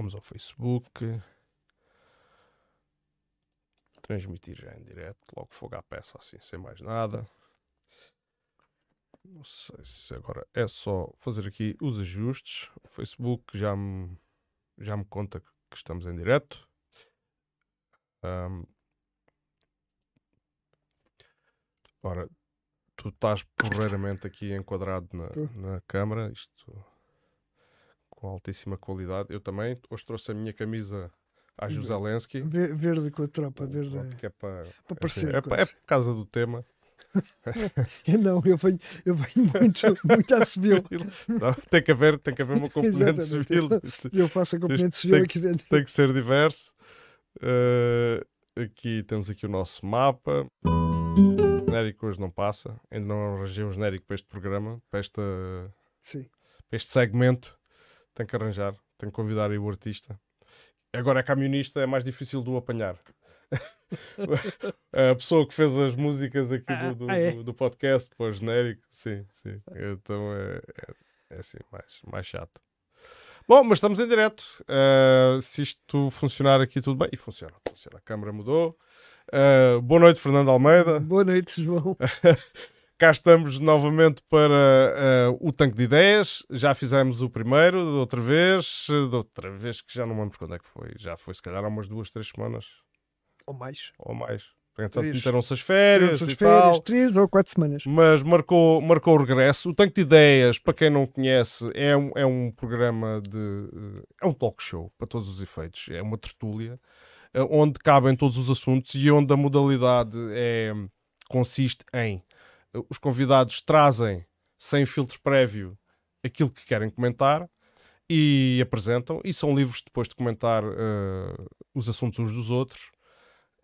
Vamos ao Facebook. Transmitir já em direto. Logo fogo à peça, assim, sem mais nada. Não sei se agora é só fazer aqui os ajustes. O Facebook já me, já me conta que estamos em direto. Um, ora, tu estás porreiramente aqui enquadrado na, na câmara, isto com altíssima qualidade. Eu também, hoje trouxe a minha camisa à José Lensky. Verde com a tropa, verde. Que é para, para parecer. É, é, é por causa do tema. eu não, eu venho, eu venho muito, muito a civil. Não, tem, que haver, tem que haver uma componente civil. Eu faço a componente civil tem, aqui dentro. Tem que ser diverso. Uh, aqui temos aqui o nosso mapa. O genérico hoje não passa. Ainda não arranjei um genérico para este programa, para, esta, para este segmento. Tem que arranjar, tem que convidar aí o artista. Agora, a camionista é mais difícil de o apanhar. a pessoa que fez as músicas aqui do, do, ah, é? do, do podcast para o genérico, sim, sim. Então é, é, é assim, mais, mais chato. Bom, mas estamos em direto. Uh, se isto funcionar aqui, tudo bem. E funciona, funciona. A câmera mudou. Uh, boa noite, Fernando Almeida. Boa noite, João. Cá estamos novamente para uh, o Tanque de Ideias. Já fizemos o primeiro, de outra vez, de outra vez que já não lembro quando é que foi. Já foi, se calhar, há umas duas, três semanas. Ou mais. Ou mais. Portanto, meteram-se as férias. As férias, três ou quatro semanas. Mas marcou, marcou o regresso. O Tanque de Ideias, para quem não conhece, é um, é um programa de. É um talk show, para todos os efeitos. É uma tertúlia, eh, onde cabem todos os assuntos e onde a modalidade é, consiste em. Os convidados trazem, sem filtro prévio, aquilo que querem comentar e apresentam, e são livres depois de comentar uh, os assuntos uns dos outros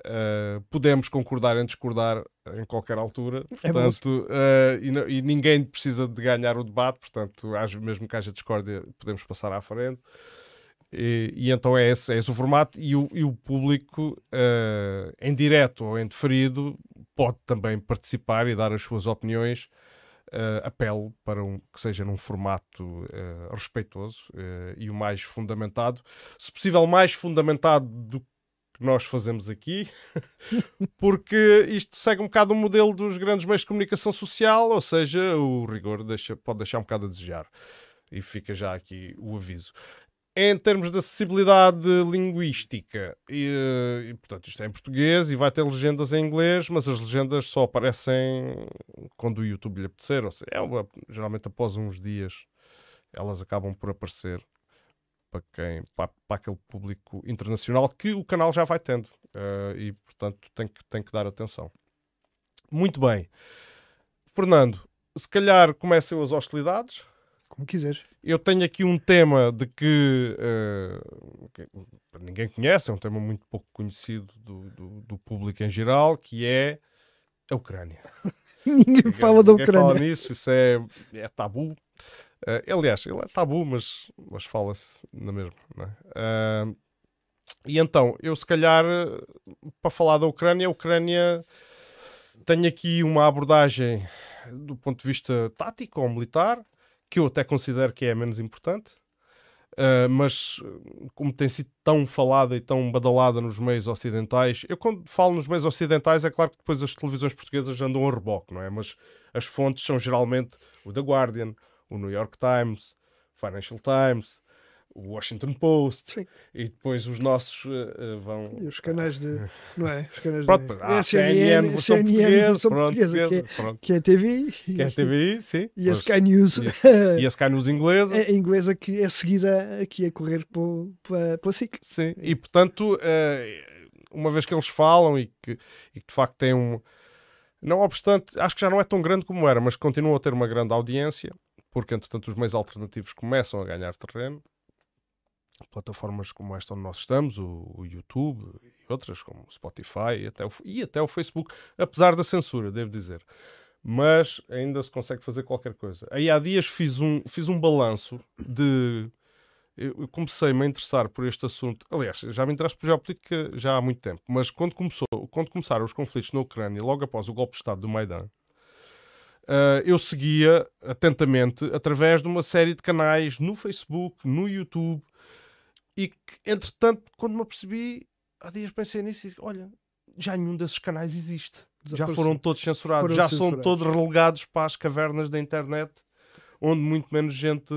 Uh, podemos concordar em discordar em qualquer altura, é portanto, uh, e, e, ninguém precisa de ganhar o debate, portanto, mesmo que haja discórdia, podemos passar à frente. E, então é esse, é esse o formato, e o, e o público, uh, em direto ou em deferido, pode também participar e dar as suas opiniões. apelo para um, que seja num formato respeitoso e o mais fundamentado, se possível, mais fundamentado do que nós fazemos aqui, porque isto segue um bocado o modelo dos grandes meios de comunicação social, ou seja, o rigor deixa, pode deixar um bocado a desejar. E fica já aqui o aviso. Em termos de acessibilidade linguística, e, e, portanto isto é em português e vai ter legendas em inglês, mas as legendas só aparecem quando o YouTube lhe apetecer, ou seja, é uma, geralmente após uns dias elas acabam por aparecer para, quem, para, para, aquele público internacional que o canal já vai tendo uh, e, portanto, tem que, tem que dar atenção. Muito bem. Fernando, se calhar comecem as hostilidades. Como quiseres. Eu tenho aqui um tema de que, uh, que ninguém conhece, é um tema muito pouco conhecido do, do, do público em geral, que é a Ucrânia. ninguém fala da Ucrânia. Ninguém fala nisso, isso é, é tabu. Uh, aliás, ele é tabu, mas, mas fala-se na mesma. É? Uh, e então, eu se calhar, para falar da Ucrânia, a Ucrânia tem aqui uma abordagem do ponto de vista tático ou militar, que eu até considero que é menos importante. Uh, mas como tem sido tão falada e tão badalada nos meios ocidentais, eu quando falo nos meios ocidentais é claro que depois as televisões portuguesas andam a reboque, não é? Mas as fontes são geralmente o The Guardian, o New York Times, Financial Times, o Washington Post Sim. e depois os nossos uh, vão. E os canais de. Não é? Os canais pronto, de. Ah, CNN, versão portuguesa, versão portuguesa, que, é, pronto. que é a TV. Que é a TVI, sim. E a Sky News. E a, e a Sky News inglesa. É, inglesa que é seguida aqui a correr pela, pela SIC. Sim, e portanto, uh, uma vez que eles falam e que, e que de facto tem um. Não obstante, acho que já não é tão grande como era, mas continua a ter uma grande audiência porque entretanto os meios alternativos começam a ganhar terreno. Plataformas como esta onde nós estamos, o, o YouTube e outras, como o Spotify e até o, e até o Facebook, apesar da censura, devo dizer. Mas ainda se consegue fazer qualquer coisa. Aí há dias fiz um, fiz um balanço de. Eu comecei-me a interessar por este assunto. Aliás, já me interesso por geopolítica já há muito tempo, mas quando, começou, quando começaram os conflitos na Ucrânia, logo após o golpe de Estado do Maidan, uh, eu seguia atentamente através de uma série de canais no Facebook, no YouTube, E que, entretanto, quando me apercebi, há dias pensei nisso e disse, olha, já nenhum desses canais existe. Já foram todos censurados, Foram já censurados. são todos relegados para as cavernas da internet, onde muito menos gente,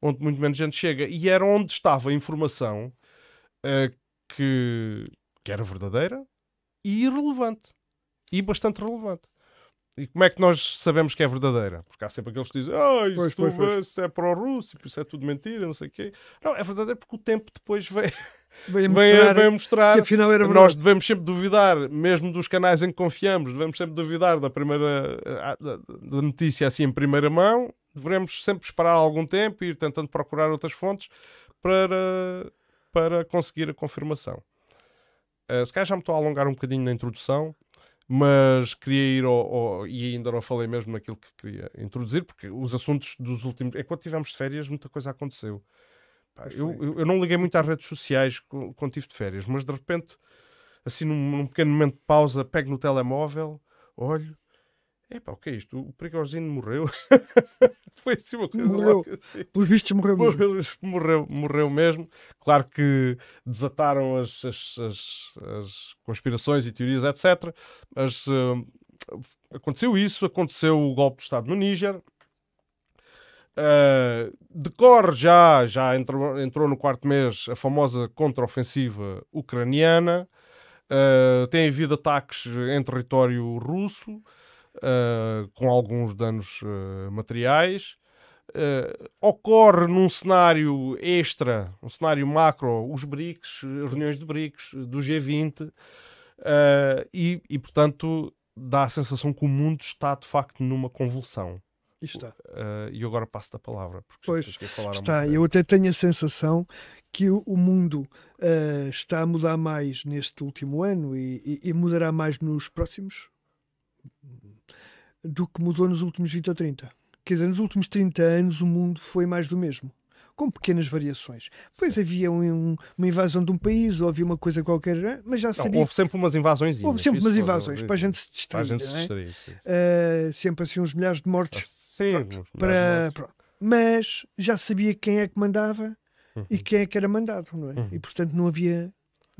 onde muito menos gente chega. E era onde estava a informação eh, que, que era verdadeira e irrelevante. E bastante relevante. E como é que nós sabemos que é verdadeira? Porque há sempre aqueles que dizem, ah, isso, Pois, pois, isso é pró-russo, isso é tudo mentira, não sei o quê. Não, é verdadeira porque o tempo depois vem, vem, mostrar vem mostrar que afinal era nós verdade. devemos sempre duvidar, mesmo dos canais em que confiamos, devemos sempre duvidar da primeira ah, da, da notícia assim em primeira mão. Devemos sempre esperar algum tempo e ir tentando procurar outras fontes para, para conseguir a confirmação. Ah, se calhar já me estou a alongar um bocadinho na introdução, mas queria ir ao, ao- e ainda não falei mesmo naquilo que queria introduzir, porque os assuntos dos últimos. Enquanto tivemos de férias, muita coisa aconteceu. Pá, eu, eu, eu não liguei muito às redes sociais quando tive de férias, mas de repente, assim num, num pequeno momento de pausa, pego no telemóvel, olho. Epá, o que é isto? O Prigozhin morreu. Foi assim uma coisa Morreu. louca, assim. Pelos vistos morreu mesmo. Morreu, morreu, mesmo. Claro que desataram as, as, as- as conspirações e teorias, etc. Mas eh, aconteceu isso, aconteceu o golpe de Estado no Níger. Eh, decorre já, já entrou, entrou no quarto mês a famosa contraofensiva ucraniana. Eh, tem havido ataques em território russo, eh, com alguns danos eh, materiais. Eh, ocorre num cenário extra, um cenário macro, os BRICS, reuniões de BRICS, do G20, eh, e, e, portanto dá a sensação que o mundo está de facto numa convulsão. E está. E agora passo-te a palavra. Pois, Está, eu até tenho a sensação que o, mundo ah, está a mudar mais neste último ano e, e- e mudará mais nos próximos do que mudou nos últimos 20 ou 30. Quer dizer, nos últimos 30 anos o mundo foi mais do mesmo, com pequenas variações. Depois havia um- um- uma invasão de um país ou havia uma coisa qualquer, ah, mas já Não, sabia. houve sempre umas invasões. houve sempre umas invasões para a gente se Para a distrair. gente se não é? distrair, sim. Ah, sempre assim uns milhares de mortes Sim, Pronto, para, pronto. mas já sabia quem é que mandava Uhum. e quem é que era mandado, não é? Uhum. E portanto não havia,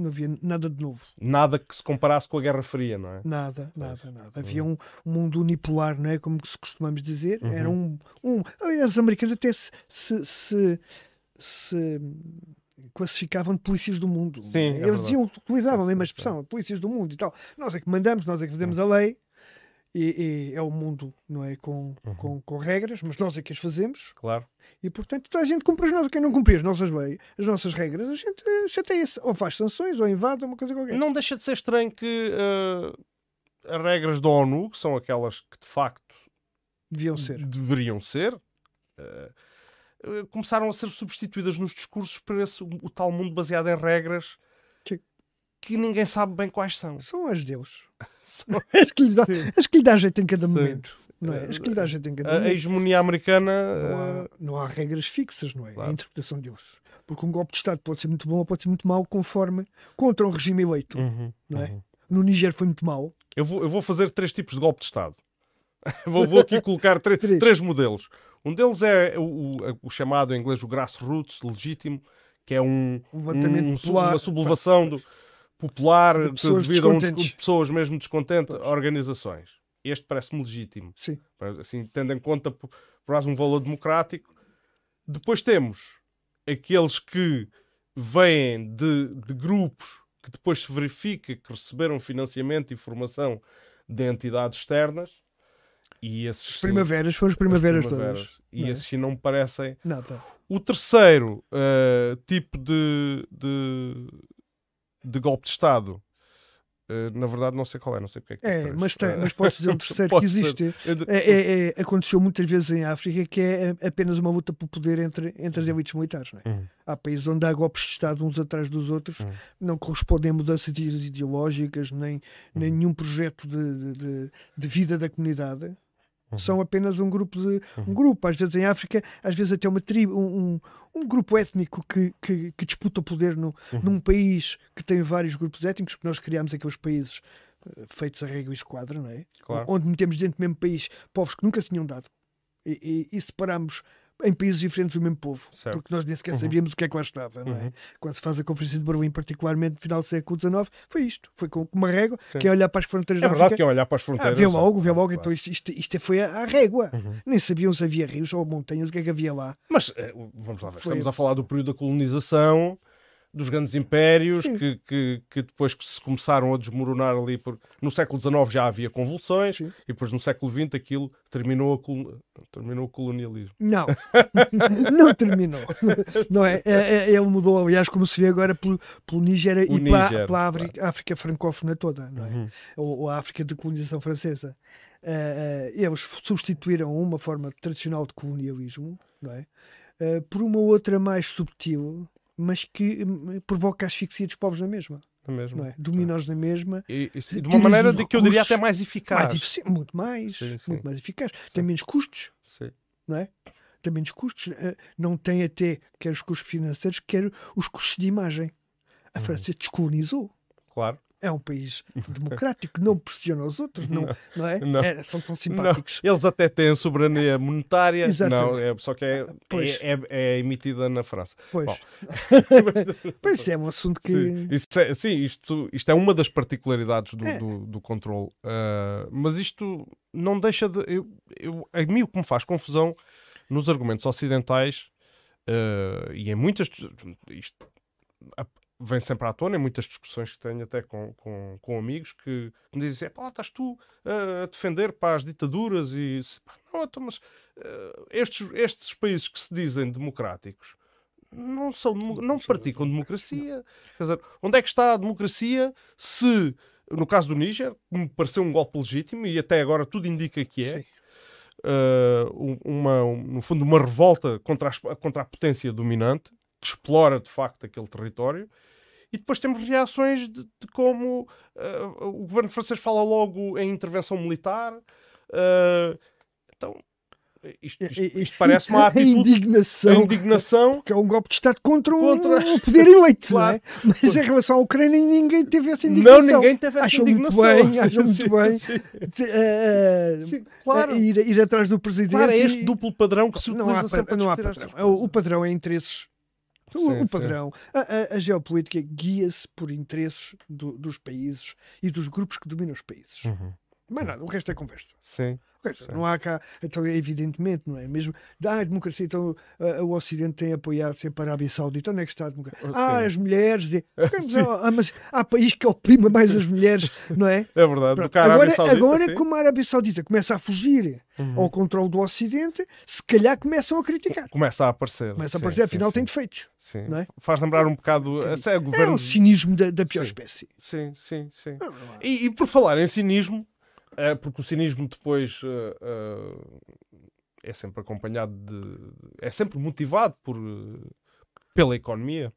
não havia nada de novo. Nada que se comparasse com a Guerra Fria, não é? Nada, nada, nada. Havia um, um mundo unipolar, não é? Como se costumamos dizer. Era um, um. Aliás, os americanos até se, se, se, se classificavam de polícias do mundo. Sim, é Eles verdade. diziam, utilizavam a mesma expressão, polícias do mundo e tal. Nós é que mandamos, nós é que fazemos a lei. E, e é o mundo, não é? Com, Uhum. com, com regras, mas nós é que as fazemos. Claro. E portanto, toda a gente cumpre as nossas. Quem não cumprir as nossas leis, as nossas regras, a gente eh, chateia-se. Ou faz sanções, ou invade, ou uma coisa qualquer. Não deixa de ser estranho que eh, as regras da ONU, que são aquelas que de facto Deviam ser. deveriam ser, eh, começaram a ser substituídas nos discursos por esse, o, tal mundo baseado em regras Sim. que ninguém sabe bem quais são. São as Deus. As que lhe dá, Sim. as que lhe dá jeito em cada Sim. momento. Não é? As que lhe dá jeito em cada A, a momento. hegemonia americana. Não eh, há, não há regras fixas, não é? Claro. A interpretação deles. Porque um golpe de Estado pode ser muito bom ou pode ser muito mau, conforme contra um regime eleito. uhum, Não é? uhum. No Níger foi muito mau. Eu vou, eu vou fazer três tipos de golpe de Estado. vou, vou aqui colocar tre- Três. três modelos. Um deles é o, o- o chamado em inglês o grassroots, legítimo, que é um, um- popular. uma sublevação do, popular De que pessoas devido uns- descontentes. de pessoas mesmo descontentes Pois. organizações. Este parece-me legítimo. Sim. Assim, tendo em conta por, um valor democrático. Depois temos aqueles que vêm de, de grupos que depois se verifica que receberam financiamento e formação de entidades externas. E esses As primaveras foram as as primaveras, primaveras. todas. E não é? esses sim não me parecem Nada. o terceiro eh, tipo de, de, de golpe de Estado, eh, na verdade não sei qual é, não sei porque é que É, mas, tem, mas podes dizer um terceiro que existe. É É, é- aconteceu muitas vezes em África que é apenas uma luta por poder entre, entre as elites militares. Uhum. Há países onde há golpes de Estado uns atrás dos outros, Uhum. não correspondem a mudanças ide- ideológicas, nem, nem Uhum. nenhum projeto de- de- de vida da comunidade. Uhum. São apenas um grupo de um Uhum. grupo, às vezes em África, às vezes até uma tribo, um, um, um grupo étnico que, que, que disputa o poder no, Uhum. num país que tem vários grupos étnicos, porque nós criámos aqueles países eh, feitos a régua e esquadra, não é? Claro. Onde metemos dentro do mesmo país povos que nunca se tinham dado e, e, e separamos em países diferentes do mesmo povo, Certo. porque nós nem sequer Uhum. sabíamos o que é que lá estava. Não é? Uhum. Quando se faz a Conferência de Berlim, particularmente no final do século XIX, foi isto: foi com uma régua, Sim. que é olhar para as fronteiras É da verdade África. que é olhar para as Ah, fronteiras. vê logo, vê logo, claro. então isto, isto, isto foi a, a régua. Uhum. Nem sabiam se havia rios ou montanhas, o que é que havia lá. Mas eh, vamos lá ver. Foi- Estamos a falar do período da colonização, dos grandes impérios, que, que, que depois que se começaram a desmoronar ali. Por... No século XIX já havia convulsões, Sim. e depois no século XX aquilo terminou, col- terminou o colonialismo. Não, não terminou. Não é? É- é- Ele mudou, aliás, como se vê agora pelo, pelo Níger e pela, Níger, pela África, África francófona toda, não é? Uhum. ou, ou a África de colonização francesa. Eh, eles substituíram uma forma tradicional de colonialismo não é? Eh, por uma outra mais subtil, mas que hum, provoca a asfixia dos povos na mesma, mesmo? não é? domina-os na mesma. E, e, sim, de uma maneira de que eu diria até mais eficaz. Mais muito mais, Sim, sim. muito mais eficaz. Tem menos custos, Sim. não é? Tem menos custos. eh, Não tem até quer os custos financeiros, quer os custos de imagem. A Uhum. França descolonizou. Claro. É um país democrático, não pressiona os outros, não, não é? Não. É, São tão simpáticos. Não, eles até têm soberania monetária, Exatamente. não, é, só que é, Pois. é, é- é emitida na França. Pois. Bom. pois é um assunto que. Sim, Isso é, sim, isto, isto é uma das particularidades do, É. do, do controle. Ah, mas isto não deixa de. Eu, eu, a mim o que me faz confusão nos argumentos ocidentais ah, e em muitas. Isto vem sempre à tona em muitas discussões que tenho até com, com, com amigos que, que me dizem: pá, estás tu ah, a defender para as ditaduras e. Não, então, mas ah, estes, estes países que se dizem democráticos não, são, não praticam democracia. Quer dizer, onde é que está a democracia se, no caso do Níger, me pareceu um golpe legítimo e até agora tudo indica que é, uh, um- uma, um- no fundo, uma revolta contra a, esp- contra a potência dominante, que explora de facto aquele território. E depois temos reações de, de como uh, o governo francês fala logo em intervenção militar. Uh, então, isto, isto- E- e- isto parece uma a atitude a indignação. indignação. Que é um golpe de Estado contra, Contra- um poder eleito, Claro. não é? Mas em relação à Ucrânia, ninguém teve essa indignação. Não, ninguém teve essa Acham muito indignação. bem, acham muito Sim, bem. sim, eh, sim, claro. ir, ir atrás do presidente. Claro, é este e- duplo padrão que se não utiliza há, sempre a não há padrão. É O, o padrão é interesses. O, Sim, o padrão. A, a- a geopolítica guia-se por interesses do- dos países e dos grupos que dominam os países. Uhum. Mais nada, o resto é conversa. Sim. Não há cá, então, evidentemente, não é? Mesmo, ah, a democracia, então ah, o Ocidente tem apoiado sempre a Arábia Saudita. Onde é que está a democracia? Sim. Ah, as mulheres. de- Sim. Ah, mas há país que oprima mais as mulheres, não é? É verdade. Agora, Saudita, agora sim. como a Arábia Saudita começa a fugir Uhum. ao controle do Ocidente, se calhar começam a criticar. Começa a aparecer. Começa a aparecer, sim, afinal sim. tem defeitos. Sim. é? Faz lembrar um bocado. Até o É governo. um cinismo da, da pior espécie. Sim, sim, sim. Não, não há. E, e por falar em cinismo, eh, porque o cinismo depois eh, eh, é sempre acompanhado de. é sempre motivado por, eh, pela economia.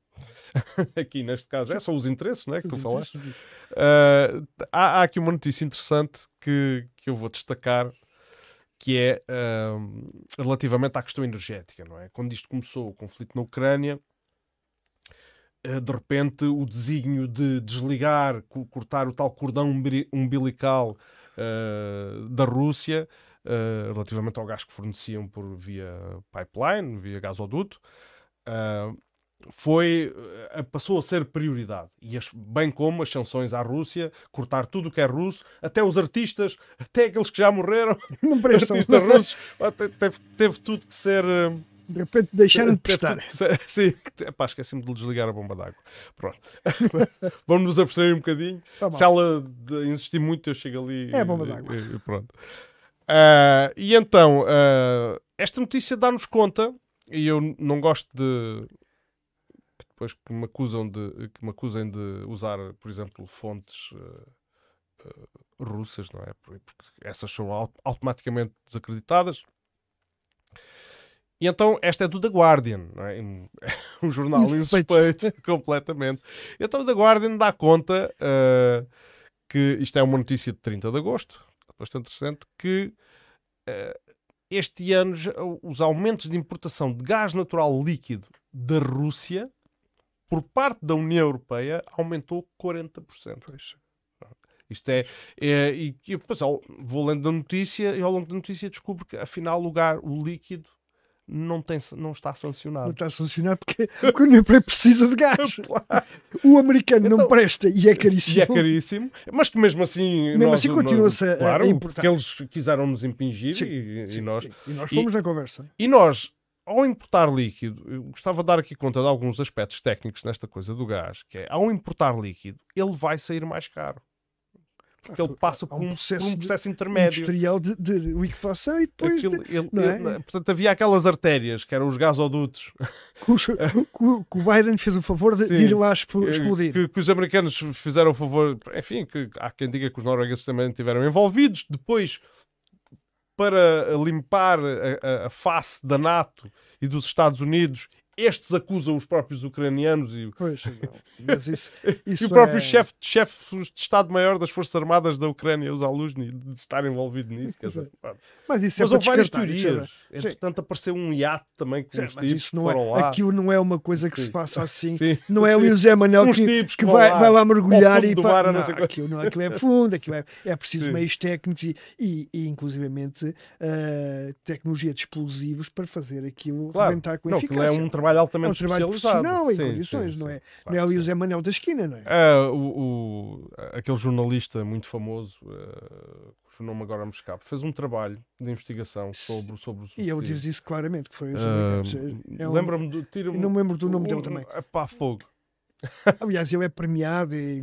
Aqui neste caso é só os interesses, não é? Que tu falaste. Uh, há, há aqui uma notícia interessante que, que eu vou destacar que é um, relativamente à questão energética, não é? Quando isto começou, o conflito na Ucrânia, uh, de repente o desígnio de desligar, co- cortar o tal cordão umbi- umbilical uh, da Rússia, uh, relativamente ao gás que forneciam por via pipeline, via gasoduto, uh, foi, eh, passou a ser prioridade. E as- bem como as sanções à Rússia, cortar tudo o que é russo, até os artistas, até aqueles que já morreram, Não prestam. artistas russos, teve, teve tudo que ser. De repente deixaram de prestar. Sim, pá, esqueci-me de desligar a bomba d'água. Pronto. Vamos nos abstrair um bocadinho. Tá. Se ela insistir muito, eu chego ali. É a bomba d'água. e- Pronto. Ah, e então, ah, esta notícia dá-nos conta, e eu não gosto de. que Depois que me acusam de que me acusem de usar, por exemplo, fontes ah, russas, não é? Por- Porque essas são au- automaticamente desacreditadas. E então, esta é do The Guardian, não é? um, jornal Insuspeito. completamente. Então, o The Guardian dá conta ah, que isto é uma notícia de 30 de agosto, bastante recente, que ah, este ano os aumentos de importação de gás natural líquido da Rússia por parte da União Europeia aumentou 40%. Pois. Isto é, é e, e depois ao- vou lendo a notícia e ao longo da notícia descubro que afinal o, gás, o líquido não, tem, não está sancionado. Não está sancionado porque, porque o Europeia precisa de gás. o americano então, não presta e é caríssimo. E é caríssimo, mas que mesmo assim. Mesmo assim continua-se a, claro, a importar. Porque eles quiseram nos impingir sim, e, sim, e, nós. E nós fomos e, na conversa. E nós, ao importar líquido, eu gostava de dar aqui conta de alguns aspectos técnicos nesta coisa do gás, que é ao importar líquido, ele vai sair mais caro porque ele passa por um, processo, por um processo intermédio. industrial de, de, liquefação e depois Aquilo, de, ele, é? portanto havia aquelas artérias que eram os gasodutos. Que, o Biden fez o favor de, de ir lá explodir. que, que, os americanos fizeram o favor enfim que há quem diga que os noruegueses também estiveram envolvidos. Depois para limpar a, a face da NATO e dos Estados Unidos estes acusam os próprios ucranianos e, pois, isso, isso e o próprio é... chefe chef de Estado-Maior das Forças Armadas da Ucrânia, os Aluzny, de estar envolvido nisso. Quer dizer, mas isso é mas houve várias teorias. Entretanto, apareceu um iate também com os tipos não é, lá. Aquilo não é uma coisa que Sim. se faça assim. Sim. Não é o José Manuel que, que, que vai, lá, vai lá mergulhar e pá, não, não, aquilo, não, aquilo é fundo, aquilo é, é preciso Sim. meios técnicos e, e, e inclusivamente uh, tecnologia de explosivos para fazer aquilo claro. rebentar com não, eficácia. é um trabalho altamente é um trabalho profissional em sim, condições, sim, não é? Claro, não é o José Manuel da esquina, não é? é o, o, aquele jornalista muito famoso, uh, cujo nome agora me escapa, fez um trabalho de investigação sobre, sobre o E ele diz isso claramente, que foi uh, é um, Lembra-me do. Tira não me lembro do nome um, dele também. É pá, fogo. Aliás, ele é premiado e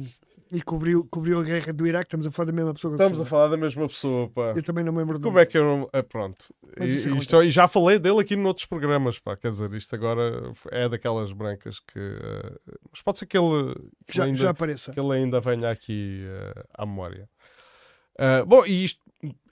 e cobriu, cobriu a guerra do Iraque. Estamos a falar da mesma pessoa. Estamos a falar da mesma pessoa, pá. Eu também não me lembro Como é que eu não. É, pronto. E, isto, e já falei dele aqui noutros programas, pá. Quer dizer, isto agora é daquelas brancas que. Uh, mas pode ser que ele. Que já, ainda, já apareça. Que ele ainda venha aqui uh, à memória. Uh, bom, e isto,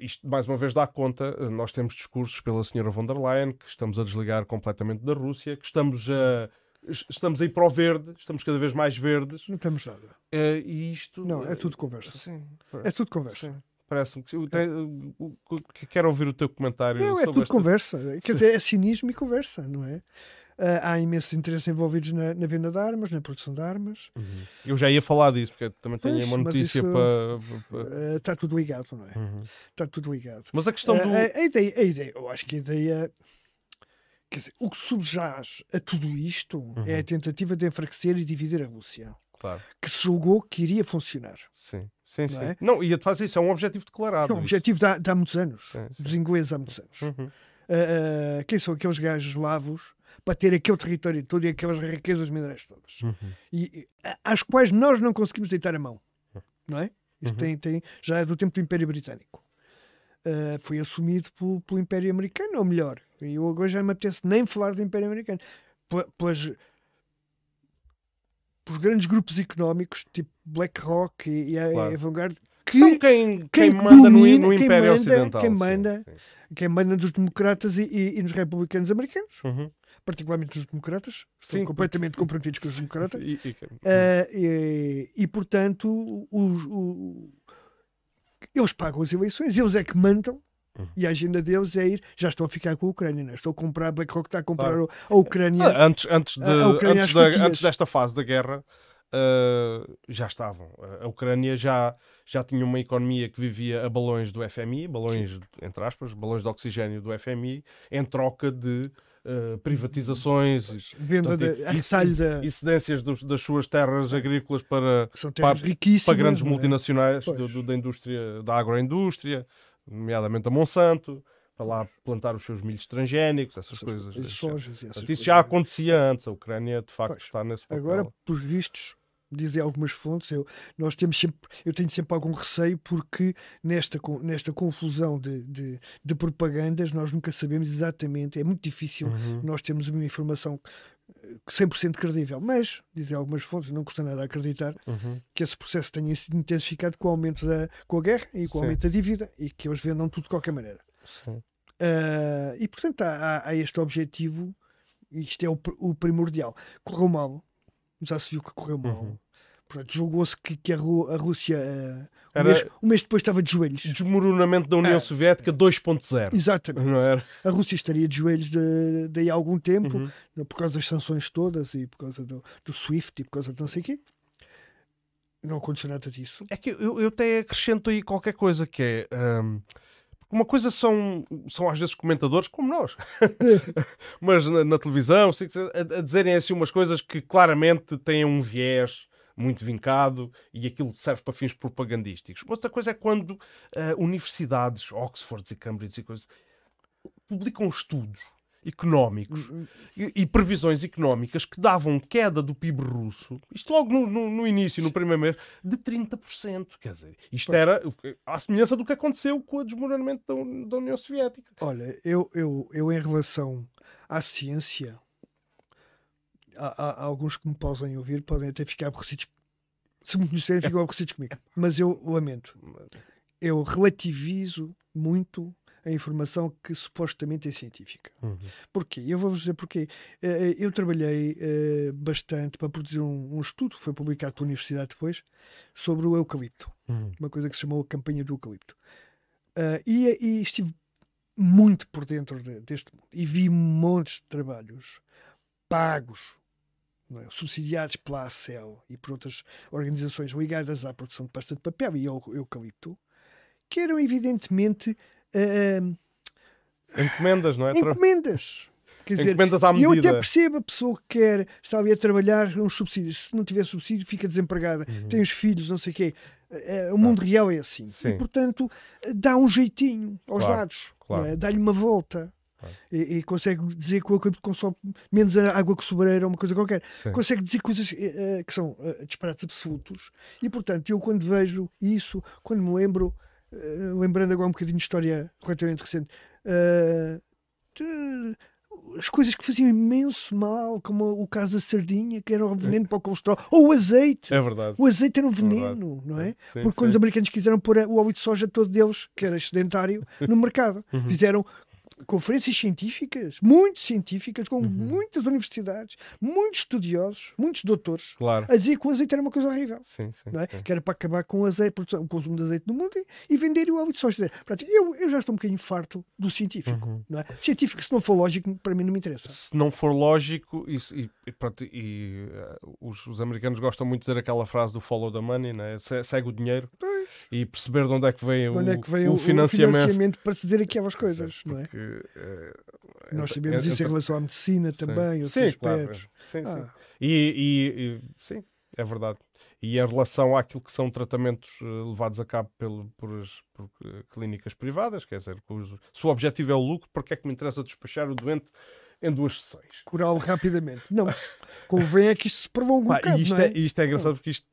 isto mais uma vez dá conta. Nós temos discursos pela senhora von der Leyen que estamos a desligar completamente da Rússia, que estamos a estamos aí para o verde, estamos cada vez mais verdes. Não temos nada. Uh, e isto. Não, é tudo conversa. Sim, parece, é tudo conversa. Parece-me que, que quero ouvir o teu comentário. Não, é tudo esta... conversa. Quer sim. dizer, é cinismo e conversa, não é? Uh, há imensos interesses envolvidos na, na, venda de armas, na produção de armas. Uhum. Eu já ia falar disso, porque também tenho pois, uma notícia isso, para. para... Uh, está tudo ligado, não é? Uhum. Está tudo ligado. Mas a questão do. A, a, ideia, a ideia, eu acho que a ideia dizer, o que subjaz a tudo isto uhum. é a tentativa de enfraquecer e dividir a Rússia. Claro. Que se julgou que iria funcionar. Sim, sim, não sim. É? Não, e faz isso, é um objetivo declarado. É um objetivo de há, de há muitos anos. Sim, sim. Dos ingleses há muitos anos. Uhum. Uh, uh, quem são aqueles gajos eslavos para ter aquele território todo e aquelas riquezas minerais todas? Uhum. E, às quais nós não conseguimos deitar a mão. Não é? Isto uhum. tem, tem, já é do tempo do Império Britânico. Uh, foi assumido pelo, pelo Império Americano, ou melhor, e eu agora já não me apetece nem falar do Império Americano. Pelas, pelos grandes grupos económicos, tipo BlackRock e, e a, claro. a Vanguard, que são quem, quem, quem manda domina, no, no Império manda, Ocidental. Quem manda, sim, sim. quem manda nos democratas e, e, e nos republicanos americanos. Uhum. Particularmente nos democratas, estão completamente porque... comprometidos com os democratas. e, uh, e, portanto, os, os, eles pagam as eleições, eles é que mandam e a agenda deles é ir, já estão a ficar com a Ucrânia, não é? Estou a comprar, BlackRock está a comprar claro. a Ucrânia. Ah, antes, antes, de, antes, da, antes desta fase da guerra, uh, já estavam. A Ucrânia já, já tinha uma economia que vivia a balões do FMI, balões, Sim. entre aspas, balões de oxigênio do FMI, em troca de Uh, privatizações, venda de, incidências dos, das suas terras agrícolas para, terras para, para, grandes é? multinacionais do, do, da indústria, da agroindústria, nomeadamente a Monsanto, para lá plantar os seus milhos transgénicos, essas, essas coisas. Essas sojas, essas isso já acontecia antes, a Ucrânia de facto pois, está nesse papel. Agora, por vistos, dizem algumas fontes, eu, nós temos sempre, eu tenho sempre algum receio porque nesta, nesta confusão de, de, de propagandas nós nunca sabemos exatamente, é muito difícil uhum. nós termos uma informação 100% credível, mas, dizem algumas fontes, não custa nada acreditar uhum. que esse processo tenha sido intensificado com o aumento da com a guerra e com o aumento da dívida e que eles vendam tudo de qualquer maneira. Uh, e portanto há, há, este objetivo, isto é o, o, primordial. Correu mal, já se viu que correu mal. Uhum. Julgou-se que, que a, Ru, a Rússia uh, um, mês, um, mês, depois estava de joelhos. Desmoronamento da União Soviética 2.0. Exatamente. Não era? A Rússia estaria de joelhos de, daí a algum tempo, uhum. por causa das sanções todas e por causa do, do SWIFT e por causa de não sei o quê. Não aconteceu nada disso. É que eu, eu até acrescento aí qualquer coisa que é. Um, Uma coisa são, são às vezes comentadores, como nós, mas na, na televisão, a, a, dizerem assim umas coisas que claramente têm um viés muito vincado e aquilo serve para fins propagandísticos. Outra coisa é quando uh, universidades, Oxford e Cambridge e coisas, publicam estudos económicos hum, hum. e, e, previsões económicas que davam queda do PIB russo, isto logo no, no, no início, no primeiro mês, de 30%. Quer dizer, isto era à semelhança do que aconteceu com o desmoronamento da, da União Soviética. Olha, eu, eu, eu em relação à ciência, há, há, alguns que me podem ouvir, podem até ficar aborrecidos. Se me conhecerem, ficam aborrecidos comigo. Mas eu lamento. Eu relativizo muito a informação que supostamente é científica. Uhum. Porquê? Eu vou-vos dizer porquê. Eh, eh, eu trabalhei uh, bastante para produzir um, estudo, foi publicado pela Universidade depois, sobre o eucalipto. Uhum. Uma coisa que se chamou a campanha do eucalipto. Uh, e, e, estive muito por dentro de, deste mundo e vi montes de trabalhos pagos, é? subsidiados pela ACEL e por outras organizações ligadas à produção de pasta de papel e ao eucalipto, que eram evidentemente Uh, encomendas, não é? Encomendas. Quer dizer, encomendas à medida. eu até percebo a pessoa que quer, está ali a trabalhar uns subsídios. Se não tiver subsídio, fica desempregada. Uhum. Tem os filhos, não sei o quê. É, o mundo ah. real é assim. Sim. E, portanto, dá um jeitinho aos claro, lados. Claro. É? Dá-lhe uma volta. Claro. E, e, consegue dizer que o eucalipto consome menos água que sobreira ou uma coisa qualquer. Sim. Consegue dizer coisas uh, que são uh, disparates absolutos. E, portanto, eu quando vejo isso, quando me lembro uh, lembrando agora um bocadinho de história relativamente recente, de, as coisas que faziam imenso mal, como o caso da sardinha, que era um veneno para o colesterol, ou o azeite. É verdade. O azeite era um é veneno, é não é? Sim, Porque sim. quando os americanos quiseram pôr o óleo de soja todo deles, que era excedentário, no mercado, uhum. fizeram conferências científicas, muito científicas, com uhum. muitas universidades, muitos estudiosos, muitos doutores, claro. a dizer que o azeite era uma coisa horrível. Sim, sim, é? sim. Que era para acabar com o, azeite, o consumo de azeite no mundo e, vender o óleo de soja. Portanto, eu, eu já estou um bocadinho farto do científico. Uhum. Não é? Científico, se não for lógico, para mim não me interessa. Se não for lógico, e, e, pronto, e uh, os, os, americanos gostam muito de dizer aquela frase do follow the money, né? segue o dinheiro. E perceber de onde é que vem, o, é que vem o, o, financiamento. o, financiamento. para ceder aquelas coisas, não é? Porque, uh, nós sabemos isso em relação à medicina também, outros sim, aspectos. Claro. Sim, ah. sim. E, e, e, sim, é verdade. E em relação àquilo que são tratamentos eh, levados a cabo pelo, por, as, por eh, clínicas privadas, quer dizer, se o objetivo é o lucro, porque é que me interessa despachar o doente em duas sessões. Curá-lo rapidamente. Não, convém é que isto se prolongue um bocado, isto, é? é? isto é engraçado porque isto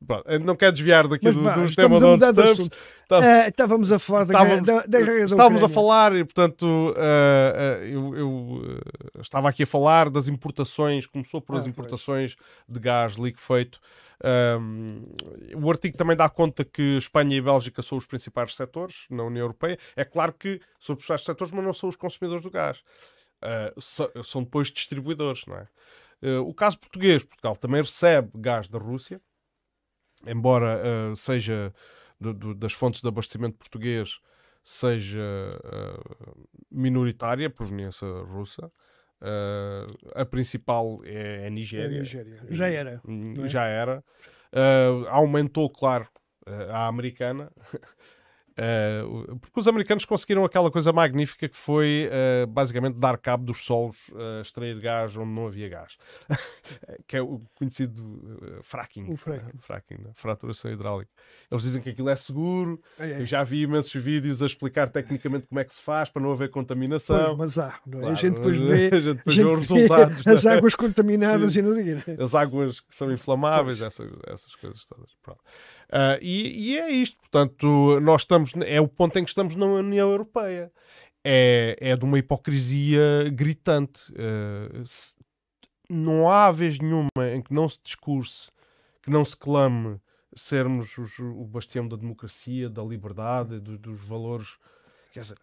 não quer desviar daqui do, do tema de onde estamos. Tá, uh, estávamos a falar da, estávamos, da, da, da Estávamos a falar e, portanto, uh, uh, eu, eu estava aqui a falar das importações, começou por ah, as importações pois. de gás liquefeito. Um, o artigo também dá conta que Espanha e Bélgica são os principais setores na União Europeia. É claro que são os principais setores, mas não são os consumidores do gás uh, são depois distribuidores, não é? Uh, o caso português, Portugal também recebe gás da Rússia, embora uh, seja do, do, das fontes de abastecimento português seja minoritária, proveniência russa. a principal é, é a Nigéria. É Nigéria. Já era. É? Já era. aumentou, claro, a americana. Uh, porque os americanos conseguiram aquela coisa magnífica que foi uh, basicamente dar cabo dos solos, uh, extrair gás onde não havia gás, que é o conhecido fracking, o fracking, né? fracking né? fraturação hidráulica. Eles dizem que aquilo é seguro. É, é. Eu já vi imensos vídeos a explicar tecnicamente como é que se faz para não haver contaminação. Pois, mas há, é? claro, a gente depois vê, gente depois vê os resultados. As águas contaminadas Sim. e não sei As águas que são inflamáveis, essas, essas coisas todas. Pronto. Uh, e, e, é isto, portanto, nós estamos, é o ponto em que estamos na União Europeia. É, é de uma hipocrisia gritante. Uh, se, não há vez nenhuma em que não se discurse, que não se clame sermos os, o bastião da democracia, da liberdade, do, dos valores, quer dizer,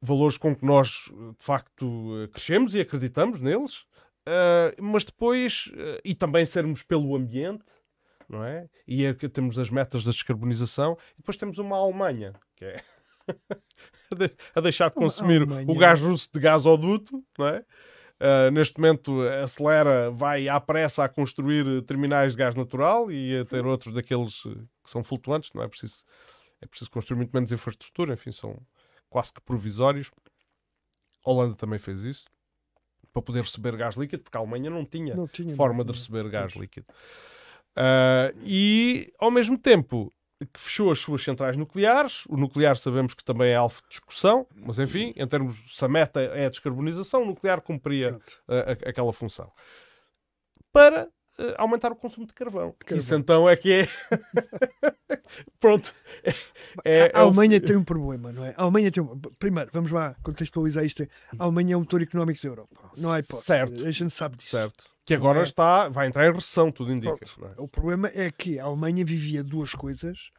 valores com que nós de facto crescemos e acreditamos neles, uh, mas depois, e também sermos pelo ambiente, não é? E é temos as metas da descarbonização, e depois temos uma Alemanha, que é a deixar de consumir o gás russo de gasoduto, não é? Uh, neste momento acelera, vai à pressa a construir terminais de gás natural e a ter outros daqueles que são flutuantes, não é preciso, é preciso construir muito menos infraestrutura, enfim, são quase que provisórios. A Holanda também fez isso para poder receber gás líquido, porque a Alemanha não tinha, Não tinha, forma não, de receber gás líquido. Ah, e ao mesmo tempo que fechou as suas centrais nucleares, o nuclear sabemos que também é alvo de discussão, mas enfim, em termos se a meta é a descarbonização, o nuclear cumpria ah, a- aquela função. Para ah, aumentar o consumo de carvão. carvão. Isso então é que é. Pronto. É, a é o- Alemanha tem um problema, não é? A Alemanha tem um... Primeiro, vamos lá contextualizar isto. A Alemanha é o motor económico da Europa. Não há hipótese. Certo. A gente sabe disso. Certo. Que agora é? está, vai entrar em recessão, tudo indica. É? O problema é que a Alemanha vivia duas coisas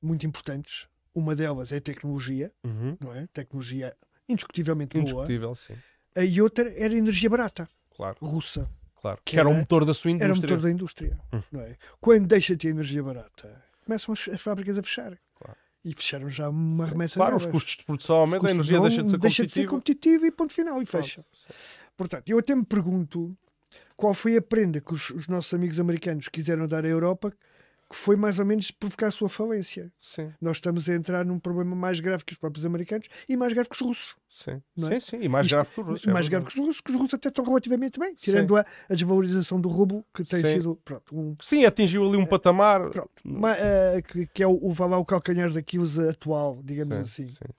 muito importantes. Uma delas é a tecnologia, Uhum. não é? Tecnologia indiscutivelmente boa. Indiscutível, sim. E outra era a energia barata, Claro, russa. claro. Que, Que era o motor da sua Era o indústria. motor da indústria. Hum. Não é? Quando deixa de ter energia barata, começam as, as fábricas a fechar. Claro. E fecharam já uma remessa Claro, os delas. custos de produção aumentam, a energia não- deixa de ser deixa de ser competitiva. competitiva e ponto final, e fecha. Portanto, eu até me pergunto qual foi a prenda que os, os nossos amigos americanos quiseram dar à Europa que foi mais ou menos provocar a sua falência. Sim, Nós estamos a entrar num problema mais grave que os próprios americanos e mais grave que os russos. sim. Não sim, é? sim. E mais Isto- grave que o russo. é mais grave verdade. que os russos, que os russos até estão relativamente bem, tirando a, a desvalorização do rublo, que tem Sim. sido pronto, um, Sim, atingiu ali um patamar. pronto, ma- eh, que, que é o, o, vá lá, o calcanhar daquelos atual, digamos Sim, assim. sim,